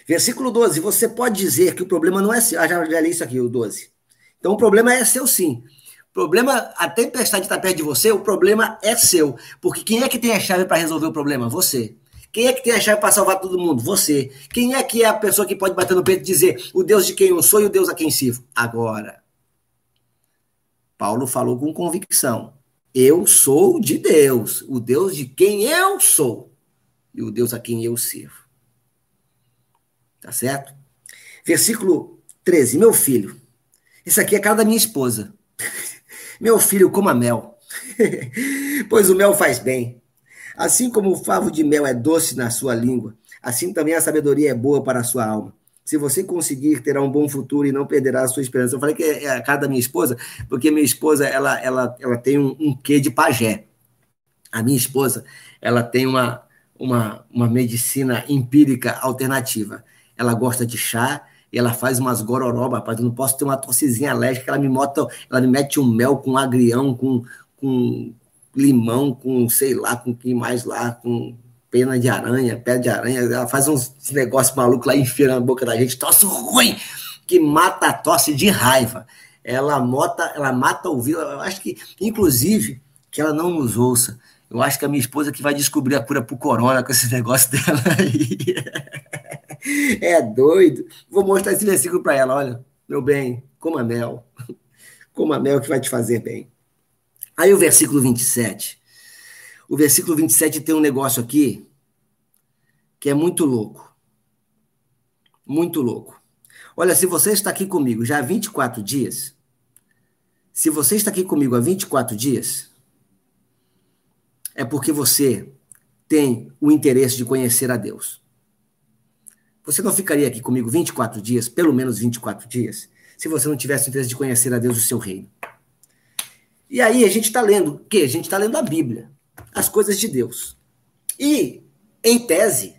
Versículo 12, você pode dizer que o problema não é seu. Ah, já, já li isso aqui, o 12. Então o problema é seu sim problema, a tempestade está perto de você, o problema é seu. Porque quem é que tem a chave para resolver o problema? Você. Quem é que tem a chave para salvar todo mundo? Você. Quem é que é a pessoa que pode bater no peito e dizer o Deus de quem eu sou e o Deus a quem sirvo? Agora. Paulo falou com convicção. Eu sou de Deus, o Deus de quem eu sou e o Deus a quem eu sirvo. Tá certo? Versículo 13. Meu filho, isso aqui é cara da minha esposa. Meu filho, coma mel, pois o mel faz bem. Assim como o favo de mel é doce na sua língua, assim também a sabedoria é boa para a sua alma. Se você conseguir, terá um bom futuro e não perderá a sua esperança. Eu falei que é a cara da minha esposa, porque minha esposa ela, ela, ela tem um, um quê de pajé. A minha esposa ela tem uma, uma, uma medicina empírica alternativa. Ela gosta de chá, e ela faz umas gororoba, rapaz, eu não posso ter uma tossezinha alérgica, ela me, mota, ela me mete um mel com agrião, com, com limão, com sei lá, com que mais lá, com pena de aranha, pé de aranha, ela faz uns negócios malucos lá, enfia na boca da gente, tosse ruim, que mata a tosse de raiva. Ela mata, ela mata o vírus, eu acho que, inclusive, que ela não nos ouça, eu acho que a minha esposa que vai descobrir a cura pro corona com esse negócio dela aí. É doido. Vou mostrar esse versículo para ela. Olha, meu bem, coma mel. Coma mel que vai te fazer bem. Aí o versículo 27. O versículo 27 tem um negócio aqui que é muito louco. Muito louco. Olha, se você está aqui comigo já há 24 dias, se você está aqui comigo há 24 dias, é porque você tem o interesse de conhecer a Deus. Você não ficaria aqui comigo 24 dias, pelo menos 24 dias, se você não tivesse interesse de conhecer a Deus o seu reino. E aí a gente está lendo o quê? A gente está lendo a Bíblia, as coisas de Deus. E, em tese,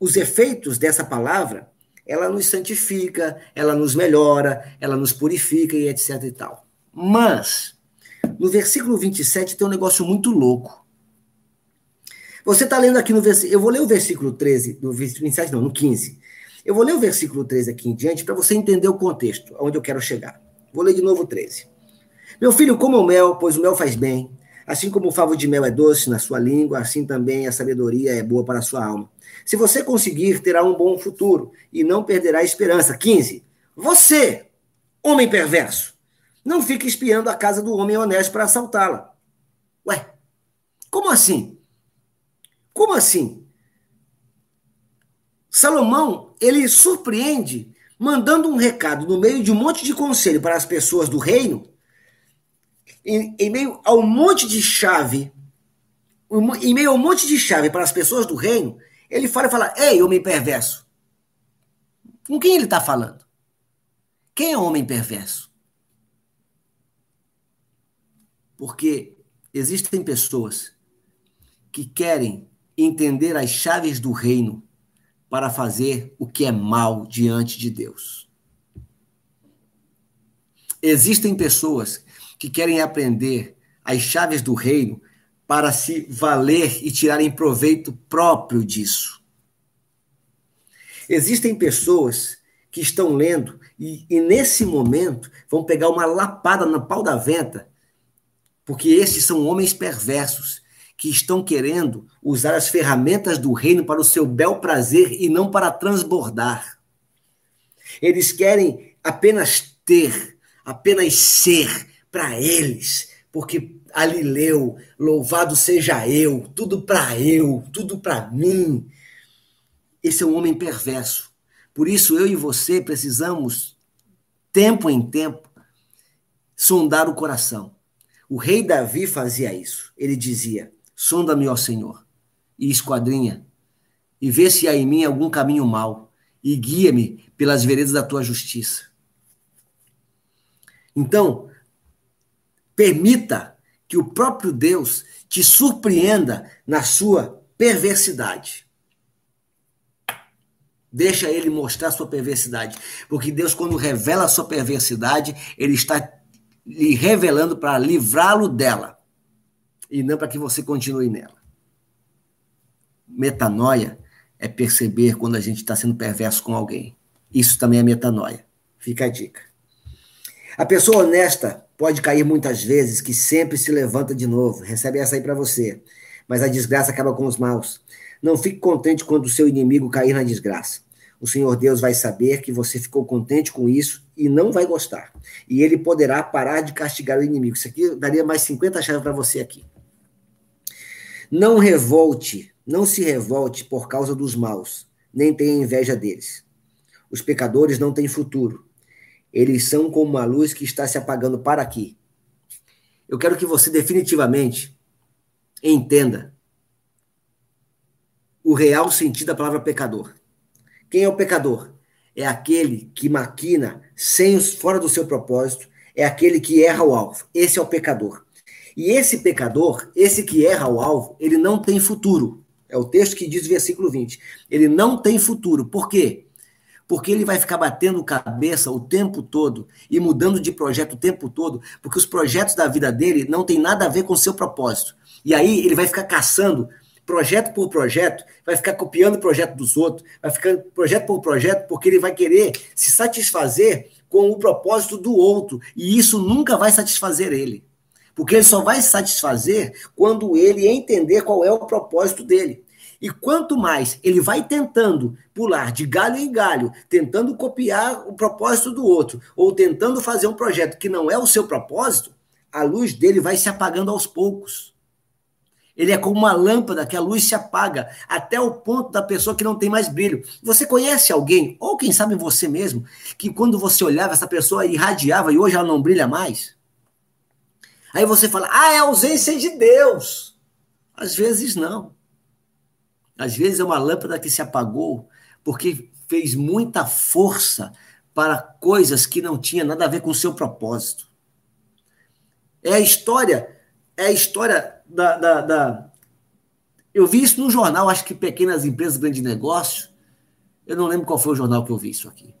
os efeitos dessa palavra, ela nos santifica, ela nos melhora, ela nos purifica e etc e tal. Mas, no versículo 27 tem um negócio muito louco. Você está lendo aqui no versículo. Eu vou ler o versículo 13, no versículo 27, não, no 15. Eu vou ler o versículo 13 aqui em diante para você entender o contexto, aonde eu quero chegar. Vou ler de novo o 13. Meu filho, coma o mel, pois o mel faz bem. Assim como o favo de mel é doce na sua língua, assim também a sabedoria é boa para a sua alma. Se você conseguir, terá um bom futuro e não perderá a esperança. 15. Você, homem perverso, não fique espiando a casa do homem honesto para assaltá-la. Ué, como assim? Como assim? Salomão, ele surpreende mandando um recado no meio de um monte de conselho para as pessoas do reino, em, em meio a um monte de chave, em meio a um monte de chave para as pessoas do reino, ele fala e fala: Ei, homem perverso. Com quem ele está falando? Quem é homem perverso? Porque existem pessoas que querem entender as chaves do reino para fazer o que é mal diante de Deus. Existem pessoas que querem aprender as chaves do reino para se valer e tirarem proveito próprio disso. Existem pessoas que estão lendo e, e, nesse momento vão pegar uma lapada no pau da venta, porque esses são homens perversos que estão querendo usar as ferramentas do reino para o seu bel prazer e não para transbordar. Eles querem apenas ter, apenas ser para eles, porque ali leu, louvado seja eu, tudo para eu, tudo para mim. Esse é um homem perverso. Por isso eu e você precisamos, tempo em tempo, sondar o coração. O rei Davi fazia isso. Ele dizia: Sonda-me, ó Senhor, e esquadrinha, e vê se há em mim algum caminho mau, e guia-me pelas veredas da tua justiça. Então, permita que o próprio Deus te surpreenda na sua perversidade. Deixa ele mostrar sua perversidade. Porque Deus, quando revela a sua perversidade, ele está lhe revelando para livrá-lo dela e não para que você continue nela. Metanoia é perceber quando a gente está sendo perverso com alguém. Isso também é metanoia. Fica a dica. A pessoa honesta pode cair muitas vezes, que sempre se levanta de novo. Recebe essa aí para você. Mas a desgraça acaba com os maus. Não fique contente quando o seu inimigo cair na desgraça. O Senhor Deus vai saber que você ficou contente com isso e não vai gostar. E ele poderá parar de castigar o inimigo. Isso aqui daria mais 50 chaves para você aqui. Não revolte, não se revolte por causa dos maus, nem tenha inveja deles. Os pecadores não têm futuro. Eles são como uma luz que está se apagando para aqui. Eu quero que você definitivamente entenda o real sentido da palavra pecador. Quem é o pecador? É aquele que maquina sem fora do seu propósito, é aquele que erra o alvo. Esse é o pecador. E esse pecador, esse que erra o alvo, ele não tem futuro. É o texto que diz, versículo 20. Ele não tem futuro. Por quê? Porque ele vai ficar batendo cabeça o tempo todo e mudando de projeto o tempo todo, porque os projetos da vida dele não tem nada a ver com o seu propósito. E aí ele vai ficar caçando projeto por projeto, vai ficar copiando o projeto dos outros, vai ficar projeto por projeto, porque ele vai querer se satisfazer com o propósito do outro, e isso nunca vai satisfazer ele. Porque ele só vai se satisfazer quando ele entender qual é o propósito dele. E quanto mais ele vai tentando pular de galho em galho, tentando copiar o propósito do outro, ou tentando fazer um projeto que não é o seu propósito, a luz dele vai se apagando aos poucos. Ele é como uma lâmpada que a luz se apaga até o ponto da pessoa que não tem mais brilho. Você conhece alguém, ou quem sabe você mesmo, que quando você olhava, essa pessoa irradiava e hoje ela não brilha mais? Aí você fala, ah, é ausência de Deus. Às vezes não. Às vezes é uma lâmpada que se apagou porque fez muita força para coisas que não tinha nada a ver com o seu propósito. É a história, é a história da, da, da, Eu vi isso no jornal, acho que Pequenas Empresas, Grande Negócio, Eu não lembro qual foi o jornal que eu vi isso aqui.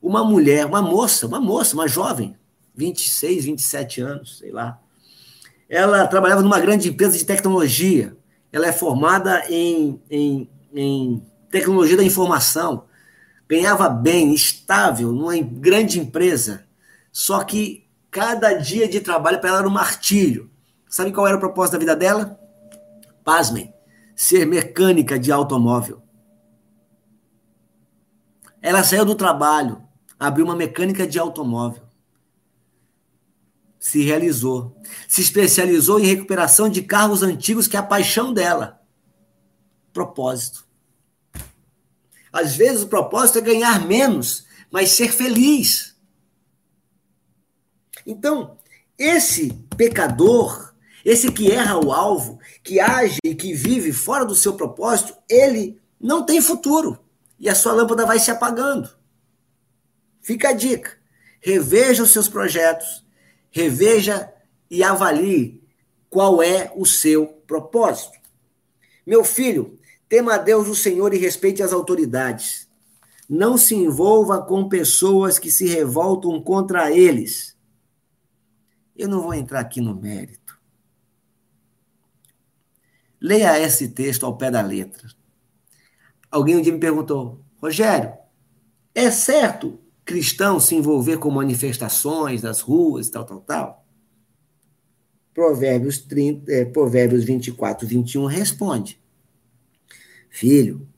Uma mulher, uma moça, uma moça, uma jovem, 26, 27 anos, sei lá. Ela trabalhava numa grande empresa de tecnologia. Ela é formada em, em, em tecnologia da informação. Ganhava bem, estável, numa grande empresa. Só que cada dia de trabalho para ela era um martírio. Sabe qual era o propósito da vida dela? Pasmem, ser mecânica de automóvel. Ela saiu do trabalho, abriu uma mecânica de automóvel. Se realizou. Se especializou em recuperação de carros antigos, que é a paixão dela. Propósito. Às vezes o propósito é ganhar menos, mas ser feliz. Então, esse pecador, esse que erra o alvo, que age e que vive fora do seu propósito, ele não tem futuro. E a sua lâmpada vai se apagando. Fica a dica. Reveja os seus projetos, reveja e avalie qual é o seu propósito. Meu filho, tema a Deus o Senhor e respeite as autoridades. Não se envolva com pessoas que se revoltam contra eles. Eu não vou entrar aqui no mérito. Leia esse texto ao pé da letra. Alguém um dia me perguntou, Rogério, é certo cristão se envolver com manifestações nas ruas, tal, tal, tal? Provérbios, 30, é, Provérbios 24, 21 responde: Filho,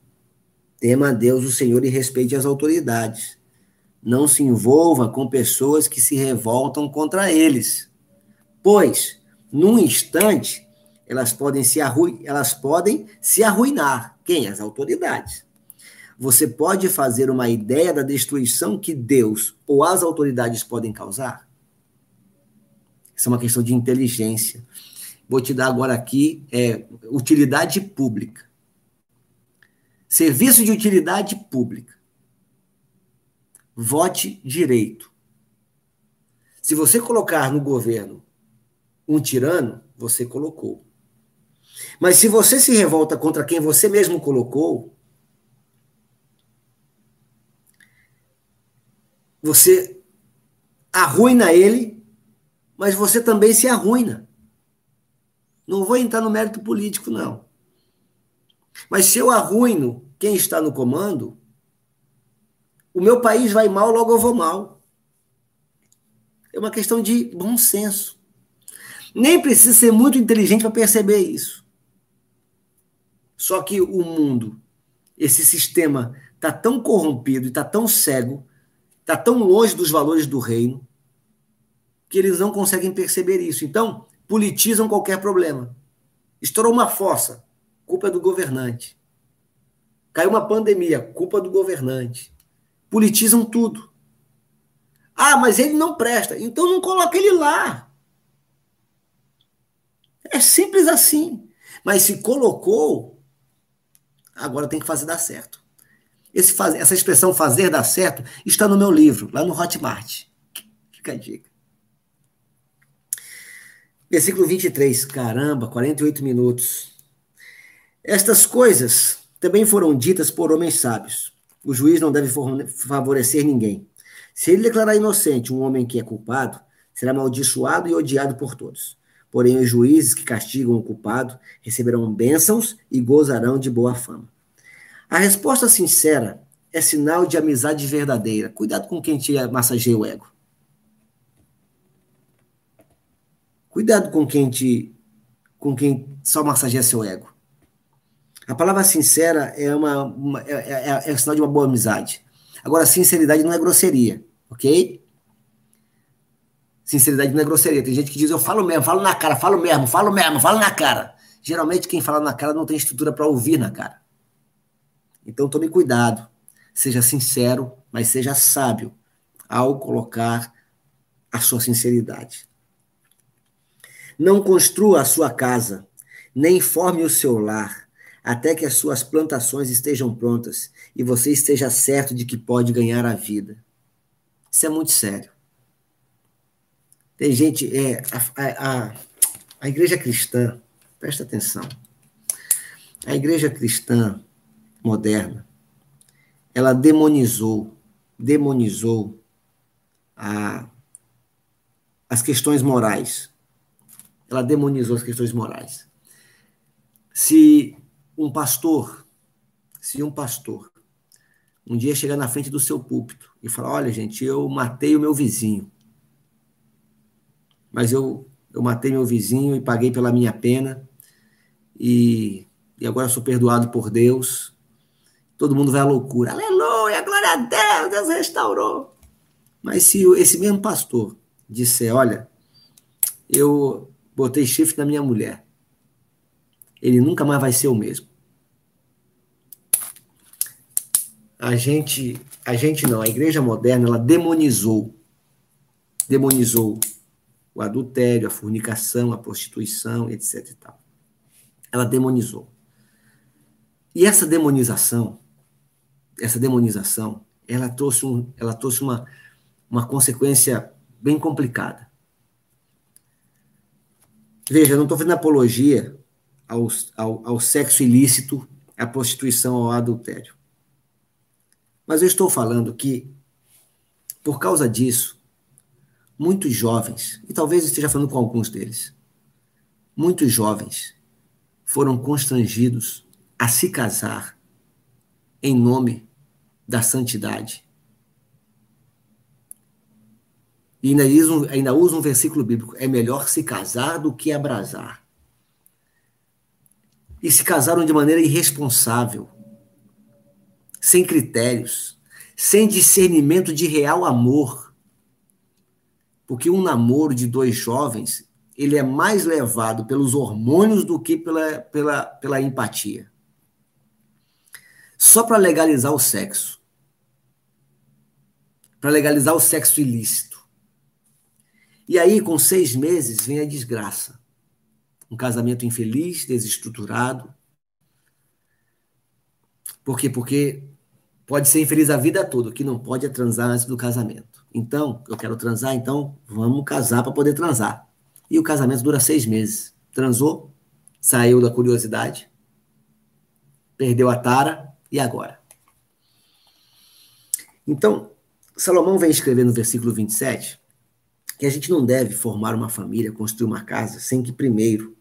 tema a Deus o Senhor e respeite as autoridades. Não se envolva com pessoas que se revoltam contra eles, pois, num instante, elas podem se, arru... elas podem se arruinar. Quem? As autoridades. Você pode fazer uma ideia da destruição que Deus ou as autoridades podem causar? Isso é uma questão de inteligência. Vou te dar agora aqui é, utilidade pública. Serviço de utilidade pública. Vote direito. Se você colocar no governo um tirano, você colocou. Mas se você se revolta contra quem você mesmo colocou, você arruina ele, mas você também se arruina. Não vou entrar no mérito político, não. Mas se eu arruino quem está no comando, o meu país vai mal, logo eu vou mal. É uma questão de bom senso. Nem precisa ser muito inteligente para perceber isso. Só que o mundo, esse sistema, está tão corrompido e está tão cego está tão longe dos valores do reino que eles não conseguem perceber isso. Então, politizam qualquer problema. Estourou uma fossa, culpa é do governante. Caiu uma pandemia, culpa do governante. Politizam tudo. Ah, mas ele não presta, então não coloca ele lá. É simples assim. Mas se colocou, agora tem que fazer dar certo. Esse essa expressão fazer dar certo está no meu livro, lá no Hotmart. Fica a dica. Versículo 23. Caramba, 48 minutos. Estas coisas também foram ditas por homens sábios. O juiz não deve favorecer ninguém. Se ele declarar inocente um homem que é culpado, será amaldiçoado e odiado por todos. Porém, os juízes que castigam o culpado receberão bênçãos e gozarão de boa fama. A resposta sincera é sinal de amizade verdadeira. Cuidado com quem te massageia o ego. Cuidado com quem te com quem só massageia seu ego. A palavra sincera é uma, uma é, é, é, sinal de uma boa amizade. Agora, sinceridade não é grosseria, ok? Sinceridade não é grosseria. Tem gente que diz, eu falo mesmo, falo na cara, falo mesmo, falo mesmo, falo na cara. Geralmente, quem fala na cara não tem estrutura para ouvir na cara. Então tome cuidado, seja sincero, mas seja sábio ao colocar a sua sinceridade. Não construa a sua casa, nem forme o seu lar, até que as suas plantações estejam prontas e você esteja certo de que pode ganhar a vida. Isso é muito sério. Tem gente, é, a, a, a igreja cristã, presta atenção, a igreja cristã moderna, ela demonizou, demonizou a, as questões morais. Ela demonizou as questões morais. Se um pastor, se um pastor um dia chegar na frente do seu púlpito e falar: Olha, gente, eu matei o meu vizinho, mas eu, eu matei meu vizinho e paguei pela minha pena, e, e agora sou perdoado por Deus. Todo mundo vai à loucura. Aleluia, glória a Deus, Deus restaurou. Mas se esse mesmo pastor disser: Olha, eu botei chifre na minha mulher, ele nunca mais vai ser o mesmo. a gente, a gente não, a igreja moderna, ela demonizou, demonizou o adultério, a fornicação, a prostituição, etc e tal. Ela demonizou. E essa demonização, essa demonização, ela trouxe, um, ela trouxe uma, uma consequência bem complicada. Veja, eu não estou fazendo apologia ao, ao, ao sexo ilícito, à prostituição, ao adultério. Mas eu estou falando que, por causa disso, muitos jovens, e talvez esteja falando com alguns deles, muitos jovens foram constrangidos a se casar em nome da santidade. E ainda, usa, ainda usa um versículo bíblico: é melhor se casar do que abrasar. E se casaram de maneira irresponsável, sem critérios, sem discernimento de real amor. Porque um namoro de dois jovens, ele é mais levado pelos hormônios do que pela, pela, pela empatia. Só para legalizar o sexo. Para legalizar o sexo ilícito. E aí, com seis meses, vem a desgraça. Um casamento infeliz, desestruturado. Por quê? Porque pode ser infeliz a vida toda, o que não pode é transar antes do casamento. Então, eu quero transar, então vamos casar para poder transar. E o casamento dura seis meses. Transou, saiu da curiosidade, perdeu a tara, e agora? Então, Salomão vem escrever no versículo 27 que a gente não deve formar uma família, construir uma casa, sem que primeiro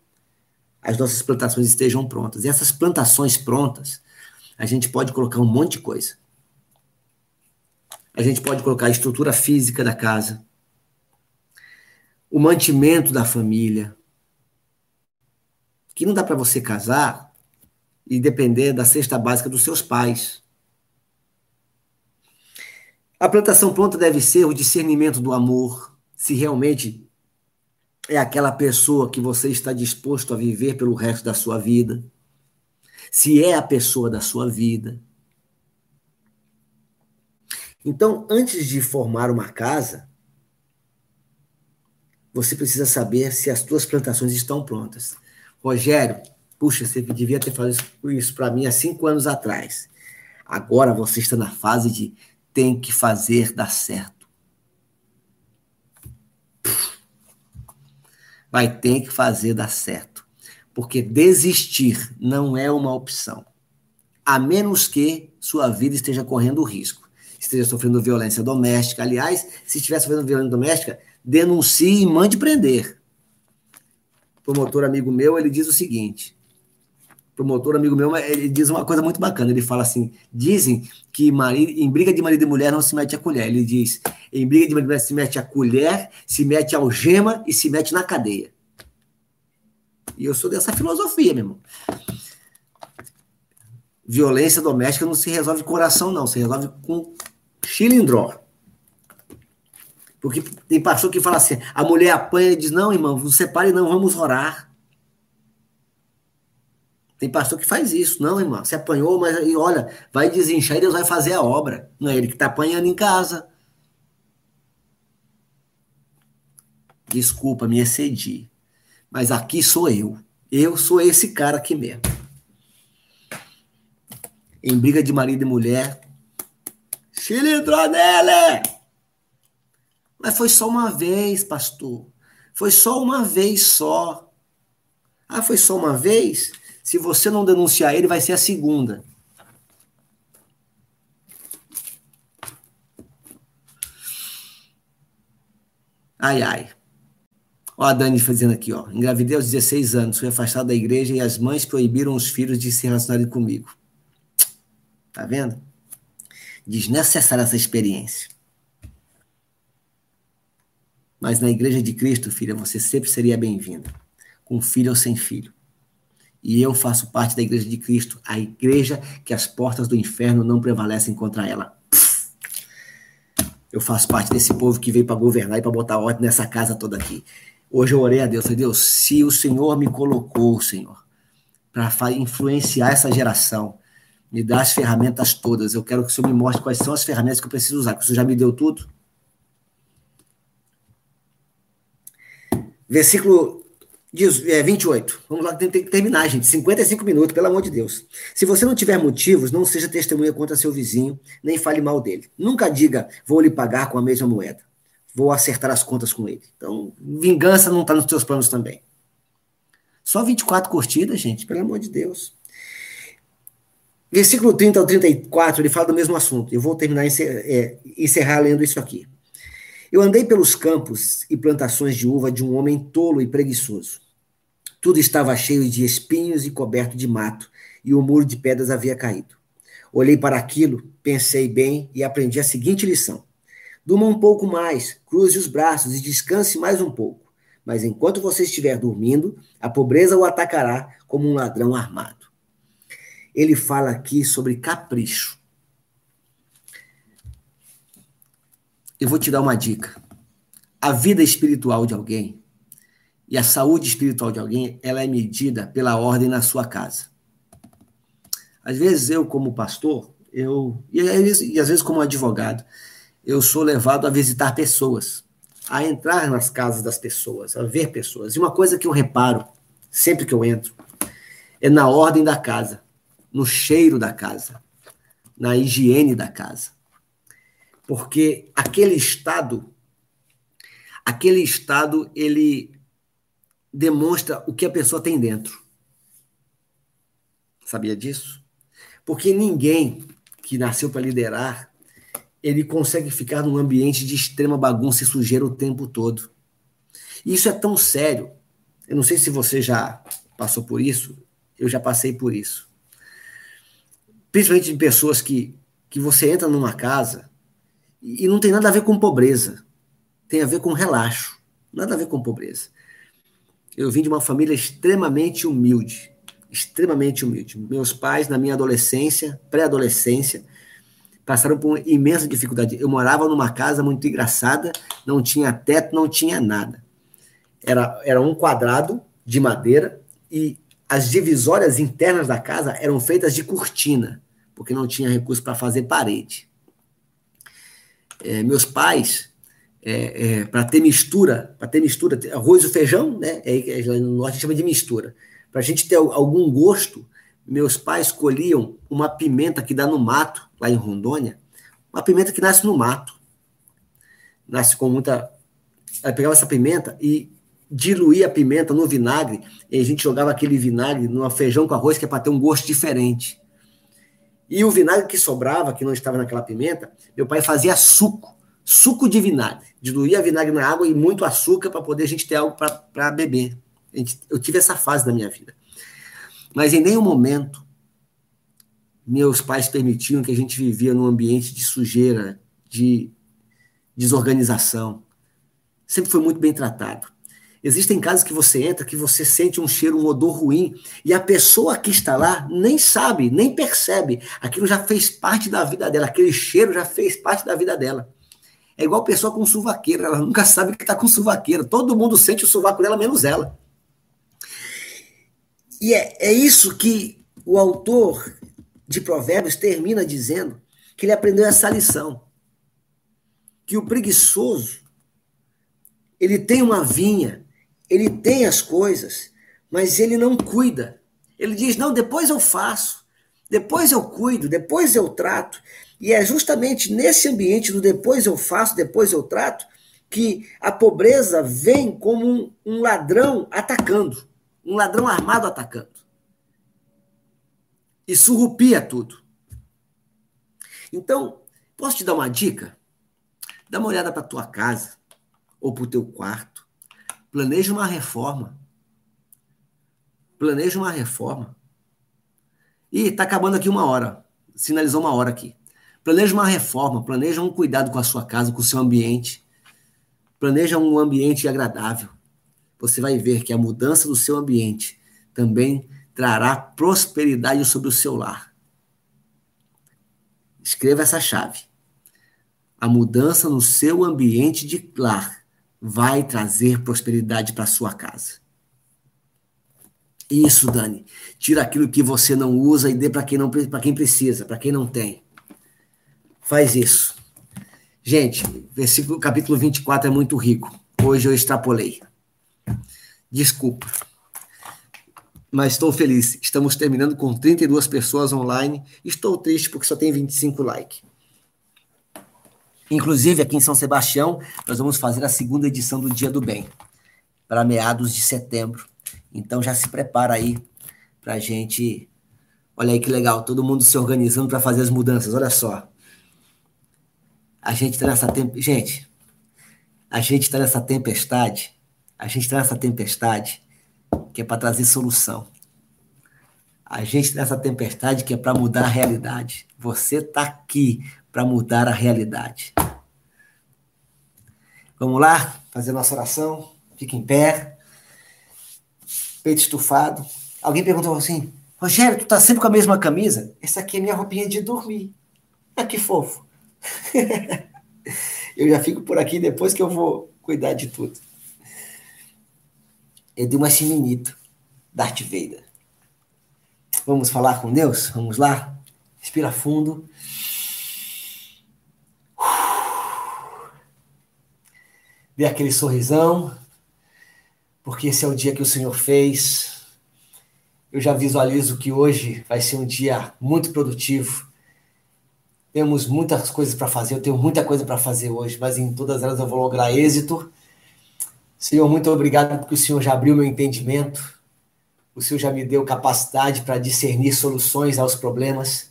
as nossas plantações estejam prontas. E essas plantações prontas, a gente pode colocar um monte de coisa. A gente pode colocar a estrutura física da casa, o mantimento da família, que não dá para você casar e depender da cesta básica dos seus pais. A plantação pronta deve ser o discernimento do amor, se realmente é aquela pessoa que você está disposto a viver pelo resto da sua vida, se é a pessoa da sua vida. Então, antes de formar uma casa, você precisa saber se as suas plantações estão prontas. Rogério, puxa, você devia ter falado isso para mim há cinco anos atrás. Agora você está na fase de tem que fazer dar certo. Vai ter que fazer dar certo. Porque desistir não é uma opção. A menos que sua vida esteja correndo risco esteja sofrendo violência doméstica. Aliás, se estiver sofrendo violência doméstica, denuncie e mande prender. Promotor amigo meu, ele diz o seguinte: promotor amigo meu, ele diz uma coisa muito bacana. Ele fala assim: dizem que marido, em briga de marido e mulher não se mete a colher. Ele diz: em briga de marido e mulher se mete a colher, se mete a algema e se mete na cadeia. E eu sou dessa filosofia, meu irmão. Violência doméstica não se resolve com coração, não. Se resolve com Chilindró. Porque tem pastor que fala assim: a mulher apanha e diz: não, irmão, não separe, não, vamos orar. Tem pastor que faz isso. Não, irmão, você apanhou, mas olha, vai desinchar e Deus vai fazer a obra. Não é ele que está apanhando em casa. Desculpa, me excedi. Mas aqui sou eu. Eu sou esse cara aqui mesmo. Em briga de marido e mulher, Cilindrou nele! Mas foi só uma vez, pastor. Foi só uma vez só. Ah, foi só uma vez? Se você não denunciar ele, vai ser a segunda. Ai, ai. Ó, a Dani fazendo aqui, ó. Engravidei aos 16 anos, fui afastado da igreja e as mães proibiram os filhos de se relacionarem comigo. Tá vendo? Desnecessária essa experiência. Mas na igreja de Cristo, filha, você sempre seria bem-vinda. Com filho ou sem filho. E eu faço parte da igreja de Cristo, a igreja que as portas do inferno não prevalecem contra ela. Eu faço parte desse povo que veio para governar e para botar ordem nessa casa toda aqui. Hoje eu orei a Deus, falei, Deus, se o Senhor me colocou, Senhor, para influenciar essa geração, me dá as ferramentas todas. Eu quero que o Senhor me mostre quais são as ferramentas que eu preciso usar, que o Senhor já me deu tudo. Versículo 28. É, Vamos lá, tem que terminar, gente. 55 minutos, pelo amor de Deus. Se você não tiver motivos, não seja testemunha contra seu vizinho, nem fale mal dele. Nunca diga, vou lhe pagar com a mesma moeda vou acertar as contas com ele. Então, vingança não está nos teus planos também. Só 24 curtidas, gente, pelo amor de Deus. Versículo 30 ao 34, ele fala do mesmo assunto. Eu vou terminar, é, encerrar lendo isso aqui. Eu andei pelos campos e plantações de uva de um homem tolo e preguiçoso. Tudo estava cheio de espinhos e coberto de mato, e o muro de pedras havia caído. Olhei para aquilo, pensei bem e aprendi a seguinte lição: Durma um pouco mais, cruze os braços e descanse mais um pouco. Mas enquanto você estiver dormindo, a pobreza o atacará como um ladrão armado. Ele fala aqui sobre capricho. Eu vou te dar uma dica. A vida espiritual de alguém e a saúde espiritual de alguém, ela é medida pela ordem na sua casa. Às vezes eu, como pastor, eu e, e às vezes como advogado, eu sou levado a visitar pessoas, a entrar nas casas das pessoas, a ver pessoas. E uma coisa que eu reparo, sempre que eu entro, é na ordem da casa, no cheiro da casa, na higiene da casa. Porque aquele estado, aquele estado, ele demonstra o que a pessoa tem dentro. Sabia disso? Porque ninguém que nasceu para liderar ele consegue ficar num ambiente de extrema bagunça e sujeira o tempo todo. E isso é tão sério. Eu não sei se você já passou por isso, eu já passei por isso. Principalmente de pessoas que, que você entra numa casa e não tem nada a ver com pobreza, tem a ver com relaxo, nada a ver com pobreza. Eu vim de uma família extremamente humilde, extremamente humilde. Meus pais, na minha adolescência, pré-adolescência, passaram por uma imensa dificuldade. Eu morava numa casa muito engraçada, não tinha teto, não tinha nada. Era, era um quadrado de madeira e as divisórias internas da casa eram feitas de cortina, porque não tinha recurso para fazer parede. É, meus pais, é, é, para ter mistura, para ter mistura, arroz e feijão, né? É, no norte chama de mistura. Para a gente ter algum gosto, meus pais colhiam uma pimenta que dá no mato, lá em Rondônia, uma pimenta que nasce no mato. Nasce com muita. Aí pegava essa pimenta e diluía a pimenta no vinagre, e a gente jogava aquele vinagre no feijão com arroz, que é para ter um gosto diferente. E o vinagre que sobrava, que não estava naquela pimenta, meu pai fazia suco, suco de vinagre. Diluía vinagre na água e muito açúcar para poder a gente ter algo para beber. Eu tive essa fase na minha vida. Mas em nenhum momento meus pais permitiam que a gente vivia num ambiente de sujeira, de desorganização. Sempre foi muito bem tratado. Existem casos que você entra que você sente um cheiro, um odor ruim, e a pessoa que está lá nem sabe, nem percebe. Aquilo já fez parte da vida dela, aquele cheiro já fez parte da vida dela. É igual pessoa com suvaqueira, ela nunca sabe que está com suvaqueira. Todo mundo sente o sovaco dela, menos ela. E é, é isso que o autor de Provérbios termina dizendo que ele aprendeu essa lição. Que o preguiçoso, ele tem uma vinha, ele tem as coisas, mas ele não cuida. Ele diz: não, depois eu faço, depois eu cuido, depois eu trato. E é justamente nesse ambiente do depois eu faço, depois eu trato, que a pobreza vem como um, um ladrão atacando um ladrão armado atacando. E surrupia tudo. Então, posso te dar uma dica? Dá uma olhada para tua casa. ou para o teu quarto. Planeja uma reforma. Planeja uma reforma. E está acabando aqui uma hora. Sinalizou uma hora aqui. Planeja uma reforma, planeja um cuidado com a sua casa, com o seu ambiente. Planeja um ambiente agradável. Você vai ver que a mudança do seu ambiente também trará prosperidade sobre o seu lar. Escreva essa chave. A mudança no seu ambiente de lar vai trazer prosperidade para sua casa. Isso, Dani. Tira aquilo que você não usa e dê para quem quem precisa, para quem não tem. Faz isso. Gente, versículo capítulo 24 é muito rico. Hoje eu extrapolei. Desculpa. Mas estou feliz. Estamos terminando com 32 pessoas online. Estou triste porque só tem 25 likes. Inclusive, aqui em São Sebastião, nós vamos fazer a segunda edição do Dia do Bem, para meados de setembro. Então já se prepara aí para a gente. Olha aí que legal, todo mundo se organizando para fazer as mudanças. Olha só. A gente está nessa temp... gente, a gente está nessa tempestade, a gente está nessa tempestade que é para trazer solução. A gente está nessa tempestade que é para mudar a realidade. Você está aqui para mudar a realidade. Vamos lá, fazer nossa oração. Fique em pé. Peito estufado. Alguém perguntou assim: Rogério, tu tá sempre com a mesma camisa? Essa aqui é minha roupinha de dormir. Ah, que fofo. eu já fico por aqui depois que eu vou cuidar de tudo. É de uma chiminito, Darth Vader. Vamos falar com Deus? Vamos lá? Respira fundo. Dê aquele sorrisão, porque esse é o dia que o Senhor fez. Eu já visualizo que hoje vai ser um dia muito produtivo temos muitas coisas para fazer, eu tenho muita coisa para fazer hoje, mas em todas elas eu vou lograr êxito. Senhor, muito obrigado porque o Senhor já abriu meu entendimento. O Senhor já me deu capacidade para discernir soluções aos problemas.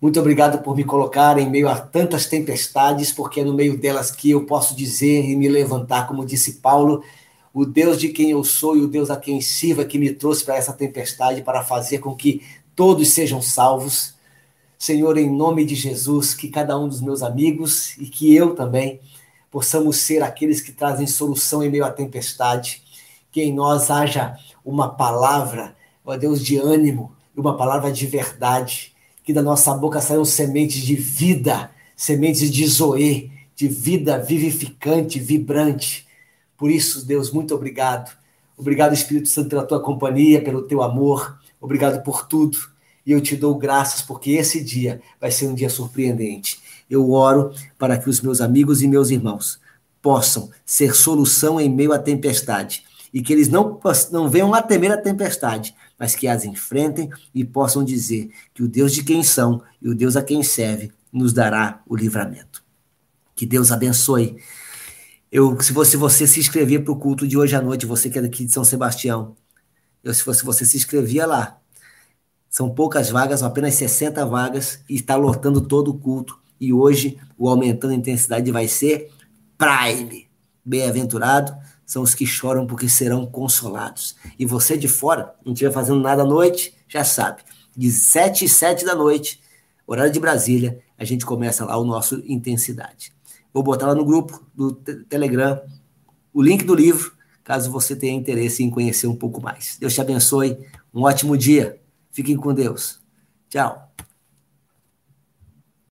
Muito obrigado por me colocar em meio a tantas tempestades, porque é no meio delas que eu posso dizer e me levantar, como disse Paulo, o Deus de quem eu sou e o Deus a quem sirva que me trouxe para essa tempestade para fazer com que todos sejam salvos. Senhor, em nome de Jesus, que cada um dos meus amigos e que eu também possamos ser aqueles que trazem solução em meio à tempestade, que em nós haja uma palavra, ó Deus, de ânimo, uma palavra de verdade, que da nossa boca saiam sementes de vida, sementes de zoe, de vida vivificante, vibrante. Por isso, Deus, muito obrigado. Obrigado, Espírito Santo, pela tua companhia, pelo teu amor. Obrigado por tudo e eu te dou graças porque esse dia vai ser um dia surpreendente. Eu oro para que os meus amigos e meus irmãos possam ser solução em meio à tempestade e que eles não, não venham a temer a tempestade, mas que as enfrentem e possam dizer que o Deus de quem são e o Deus a quem serve nos dará o livramento. Que Deus abençoe. Eu, se você, você se inscrever para o culto de hoje à noite, você que é daqui de São Sebastião, eu, se fosse você se inscrevia lá, são poucas vagas, apenas 60 vagas, e está lotando todo o culto. E hoje o aumentando a intensidade vai ser Prime. Bem-aventurado são os que choram porque serão consolados. E você de fora, não estiver fazendo nada à noite, já sabe. De 7 e 7 da noite, horário de Brasília, a gente começa lá o nosso intensidade. Vou botar lá no grupo do Telegram o link do livro, caso você tenha interesse em conhecer um pouco mais. Deus te abençoe. Um ótimo dia. Fiquem com Deus. Tchau.